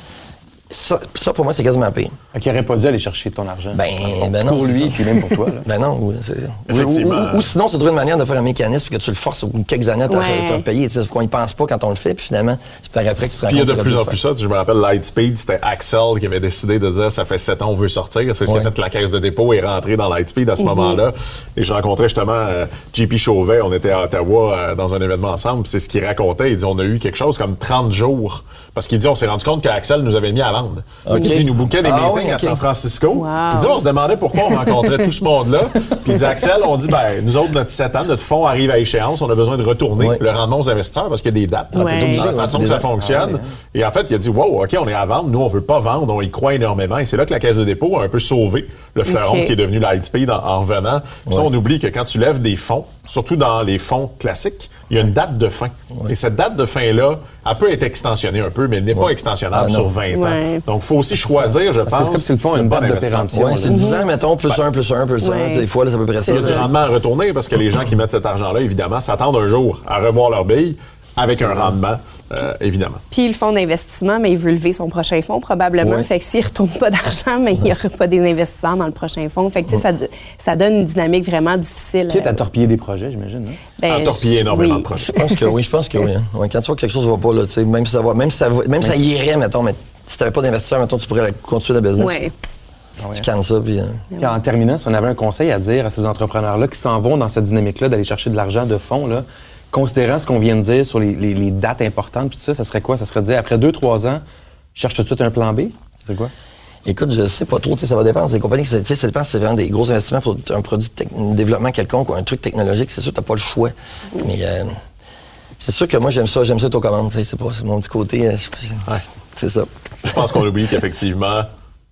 Speaker 7: Ça, ça, pour moi, c'est quasiment pire.
Speaker 2: Fait qu'il aurait pas dû aller chercher ton argent.
Speaker 7: Ben, ben non,
Speaker 2: Pour lui, puis même pour toi. là.
Speaker 7: Ben non,
Speaker 3: Effectivement.
Speaker 7: Ou, ou- ou sinon, c'est trouver une manière de faire un mécanisme que tu le forces ou quelques années à te
Speaker 5: Ouais.
Speaker 7: payer. Qu'on y pense pas quand on le fait, puis finalement, c'est par après que tu te
Speaker 3: Puis il y a de plus en plus ça. Je me rappelle Lightspeed, c'était Axel qui avait décidé de dire ça fait sept ans on veut sortir. C'est ce qui
Speaker 7: Ouais.
Speaker 3: a fait la caisse de dépôt est rentrée dans Lightspeed à ce moment-là. Et je rencontrais justement euh, JP Chauvet. On était à Ottawa euh, dans un événement ensemble. puis C'est ce qu'il racontait. Il dit on a eu quelque chose comme 30 jours. Parce qu'il dit on s'est rendu compte qu'Axel nous avait mis à vendre. Il dit il nous bouquait des
Speaker 7: Ah
Speaker 3: meetings
Speaker 7: oui,
Speaker 3: à. San Francisco.
Speaker 5: Wow.
Speaker 3: Il dit on se demandait pourquoi on rencontrait tout ce monde-là. Puis il dit Axel, on dit ben nous autres notre 7 ans, notre fonds arrive à échéance. On a besoin de retourner le rendement aux investisseurs parce qu'il y a des dates.
Speaker 5: Ouais.
Speaker 3: la façon que ça fonctionne. Et en fait, il a dit Wow, OK, on est à vendre. Nous, on veut pas vendre. On y croit énormément. Et c'est là que la caisse de dépôt a un peu sauvé le fleuron qui est devenu Lightspeed en, en revenant. Puis ça, on oublie que quand tu lèves des fonds, surtout dans les fonds classiques, il y a une date de fin. Et cette date de fin-là, elle peut être extensionnée un peu, mais elle n'est pas extensionnable
Speaker 7: Ah,
Speaker 3: sur 20 ans.
Speaker 5: Ouais.
Speaker 3: Donc, il faut aussi choisir, je
Speaker 2: Parce que
Speaker 3: pense.
Speaker 2: c'est comme si le fonds a une date de péremption.
Speaker 7: Ouais, c'est 10 ans, mettons, plus 1, plus 1, plus 1.
Speaker 5: Ouais.
Speaker 7: Des fois, là, c'est à peu près ça.
Speaker 3: Il y a du rendement à retourner parce que les gens qui mettent cet argent-là, évidemment, s'attendent un jour à revoir leur bille avec un rendement, euh, évidemment.
Speaker 5: Puis le fonds d'investissement, mais il veut lever son prochain fonds probablement.
Speaker 7: Ouais.
Speaker 5: Fait que s'il ne retourne pas d'argent, mais il n'y aura pas des investisseurs dans le prochain fonds. Fait que tu sais, ça, ça donne une dynamique vraiment difficile.
Speaker 2: Quitte à
Speaker 5: euh,
Speaker 2: torpiller des projets, j'imagine. non?
Speaker 5: ben,
Speaker 3: à torpiller énormément
Speaker 5: oui.
Speaker 3: de projets.
Speaker 7: Je pense que oui, je pense que oui. hein. Ouais, quand tu vois que quelque chose ne va pas, là, même si ça va, même si ça, va- même si ça irait, mettons, mais si tu n'avais pas d'investisseur, mettons, tu pourrais continuer la business.
Speaker 5: Ouais.
Speaker 7: Tu cannes ça, puis. euh,
Speaker 2: Puis en terminant, si on avait un conseil à dire à ces entrepreneurs-là qui s'en vont dans cette dynamique-là d'aller chercher de l'argent de fonds, là, considérant ce qu'on vient de dire sur les, les- les dates importantes, puis tout ça, ça serait quoi? Ça serait de dire, après deux, trois ans, je cherche tout de suite un plan B? C'est quoi?
Speaker 7: Écoute, je sais pas trop, tu sais, ça va dépendre. des compagnies, tu sais, ça dépend si c'est vraiment des gros investissements pour un produit, un développement quelconque ou un truc technologique, c'est sûr que t'as pas le choix. Mais euh, c'est sûr que moi, j'aime ça, j'aime ça être aux commandes, tu sais, c'est pas, c'est mon petit côté, euh, je- c'est ça.
Speaker 3: Je pense qu'on oublie qu'effectivement,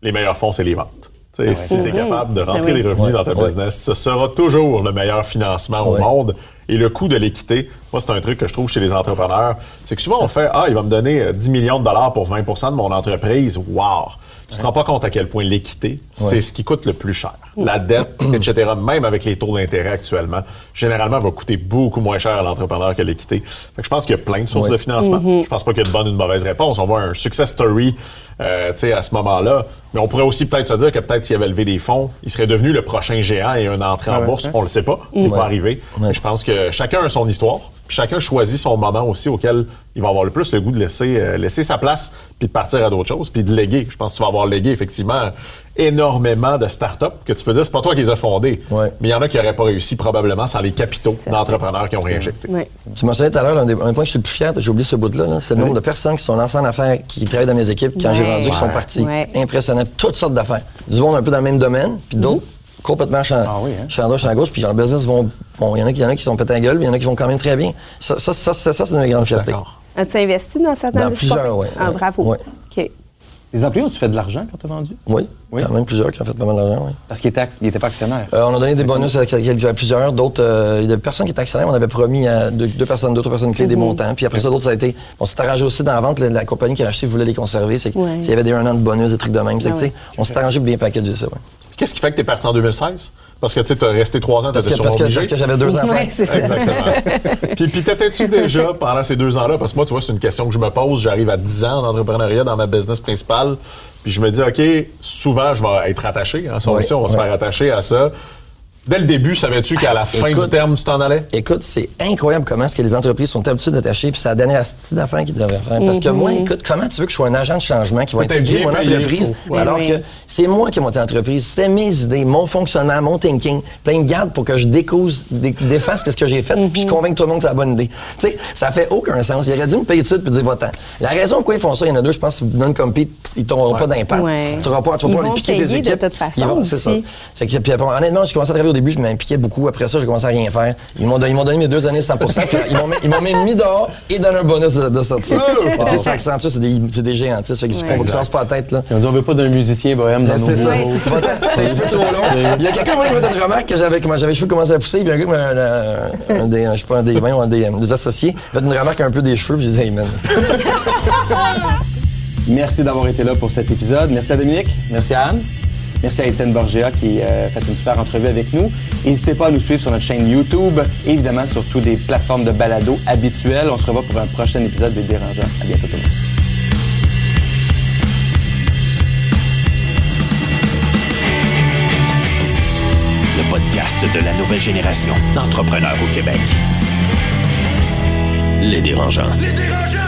Speaker 3: les meilleurs fonds, c'est les ventes. Sais, Si tu es capable de rentrer
Speaker 5: Ah
Speaker 3: les revenus dans ta business, ce sera toujours le meilleur financement au monde. Et le coût de l'équité, moi, c'est un truc que je trouve chez les entrepreneurs, c'est que souvent, on fait « Ah, il va me donner euh, 10 millions de dollars pour 20% de mon entreprise. Wow! » Tu te rends pas compte à quel point l'équité, c'est ce qui coûte le plus cher. La dette, etc., même avec les taux d'intérêt actuellement, généralement va coûter beaucoup moins cher à l'entrepreneur que l'équité. Fait que je pense qu'il y a plein de sources
Speaker 7: Ouais.
Speaker 3: de financement. Je pense pas qu'il y a de bonne ou de mauvaise réponse. On voit un success story euh, tu sais, à ce moment-là. Mais on pourrait aussi peut-être se dire que peut-être s'il avait levé des fonds, il serait devenu le prochain géant et un entrée en bourse. On le sait pas. C'est
Speaker 7: Ouais.
Speaker 3: pas arrivé.
Speaker 7: Ouais.
Speaker 3: Mais Je pense que chacun a son histoire. Puis chacun choisit son moment aussi auquel il va avoir le plus le goût de laisser, euh, laisser sa place, puis de partir à d'autres choses, puis de léguer. Je pense que tu vas avoir légué effectivement énormément de startups que tu peux dire, c'est pas toi qui les as fondées.
Speaker 7: Ouais.
Speaker 3: Mais il y en a qui n'auraient pas réussi probablement sans les capitaux d'entrepreneurs qui ont réinjecté.
Speaker 5: Oui.
Speaker 7: Tu mentionnais tout à l'heure, un, des- un point que je suis le plus fier, j'ai oublié ce bout-là, là, c'est le nombre de personnes qui sont lancées en affaires, qui travaillent dans mes équipes, quand j'ai
Speaker 5: Ouais.
Speaker 7: vendu, qui sont
Speaker 5: Ouais.
Speaker 7: partis.
Speaker 5: Ouais.
Speaker 7: Impressionnant. Toutes sortes d'affaires. Du monde un peu dans le même domaine, puis d'autres complètement champ,
Speaker 2: Ah oui, hein?
Speaker 7: champ droit, champ gauche, puis leur business vont. bon, Il y, en a qui- il y en a qui sont pétés la gueule, puis il y en a qui vont quand même très bien. Ça, ça, ça, ça, ça, c'est une grande fierté.
Speaker 3: D'accord.
Speaker 5: As-tu investi dans certaines
Speaker 7: Dans
Speaker 5: de ces
Speaker 7: plusieurs, ouais.
Speaker 5: Ah,
Speaker 7: Ouais.
Speaker 5: bravo.
Speaker 7: Ouais.
Speaker 5: OK.
Speaker 2: Les employés, ont-tu fait de l'argent quand tu as vendu?
Speaker 7: Oui,
Speaker 2: Oui.
Speaker 7: quand même plusieurs qui ont fait pas mal d'argent, oui.
Speaker 2: Parce qu'ils n'étaient pas actionnaires.
Speaker 7: Euh, on a donné des bonus à, plusieurs. D'autres, euh, il y a des personnes qui étaient actionnaires. On avait promis à deux, deux personnes, deux, trois personnes clés des montants. Puis après ça, d'autres, ça a été. On s'est arrangé aussi dans la vente. La, la compagnie qui a acheté voulait les conserver. C'est que
Speaker 5: Ouais.
Speaker 7: s'il y avait des un an de bonus, des trucs de même. C'est que,
Speaker 5: Ah
Speaker 7: tu sais, on s'est arrangé pour bien packager ça. ouais.
Speaker 3: Qu'est-ce qui fait que tu es parti en 2016? Parce que tu as resté trois ans, tu étais
Speaker 7: que, parce, que,
Speaker 3: obligé.
Speaker 7: parce que j'avais deux enfants.
Speaker 5: Ouais, c'est ça.
Speaker 3: Exactement. puis puis t'étais-tu déjà, pendant ces deux ans-là, parce que moi, tu vois, c'est une question que je me pose, j'arrive à 10 ans en entrepreneuriat dans ma business principale, puis je me dis, OK, souvent, je vais être attaché, hein,
Speaker 7: Oui,
Speaker 3: on va se
Speaker 7: oui.
Speaker 3: faire attacher à ça. Dès le début, savais-tu qu'à la fin
Speaker 7: Écoute,
Speaker 3: du terme, tu t'en allais?
Speaker 7: Écoute, c'est incroyable comment est-ce que les entreprises sont habituées d'attacher, puis c'est la dernière astuce d'affaires qu'ils devraient faire. Parce que moi, écoute, comment tu veux que je sois un agent de changement qui va intégrer mon
Speaker 3: payé
Speaker 7: entreprise, alors
Speaker 5: Oui,
Speaker 7: que c'est moi qui ai monté l'entreprise, c'était mes idées, mon fonctionnement, mon thinking, plein de garde pour que je découse, dé- défasse ce que j'ai fait, puis je convainque tout le monde que c'est la bonne idée. Tu sais, ça fait aucun sens. Il aurait dû me payer tout de suite puis dire, va-t'en. La raison pourquoi ils font ça, il y en a deux, je pense, non-compete, ils tomberont pas d'impact.
Speaker 5: Ouais.
Speaker 7: Tu vas pas, tu vas
Speaker 5: Ils
Speaker 7: pas les
Speaker 5: vont
Speaker 7: piquer des
Speaker 5: payer de
Speaker 7: équipes.
Speaker 5: toute façon
Speaker 7: Ils vont- C'est ça. puis, honnêtement, j'ai commencé à travailler au début, je m'impliquais beaucoup. Après ça, j'ai commencé à rien faire. Ils m'ont donné, donné mes deux années 100 puis ils m'ont mis, mis dehors et donné un bonus de, de sortie.
Speaker 3: Oh!
Speaker 7: Tu sais, ça accentue, c'est des, c'est des géants, tu sais. ça Fait qu'ils se pas la tête, là.
Speaker 2: Ils ont dit, on veut pas d'un musicien bohème dans nos
Speaker 7: C'est ça. Les cheveux trop longs. Il y a quelqu'un moi, qui m'a fait une remarque que j'avais, comment j'avais les cheveux commencé à pousser, puis un gars, un, un, un des, je sais pas, un des, un des, euh, des associés, m'a fait une remarque un peu des cheveux, puis j'ai dit, hey man.
Speaker 2: Merci d'avoir été là pour cet épisode. Merci à Dominique. Merci à Anne. Merci à Étienne Borgea qui a fait une super entrevue avec nous. N'hésitez pas à nous suivre sur notre chaîne YouTube et évidemment sur toutes les plateformes de balado habituelles. On se revoit pour un prochain épisode des Dérangeants. À bientôt tout le monde.
Speaker 4: Le podcast de la nouvelle génération d'entrepreneurs au Québec. Les dérangeants.
Speaker 8: Les dérangeants!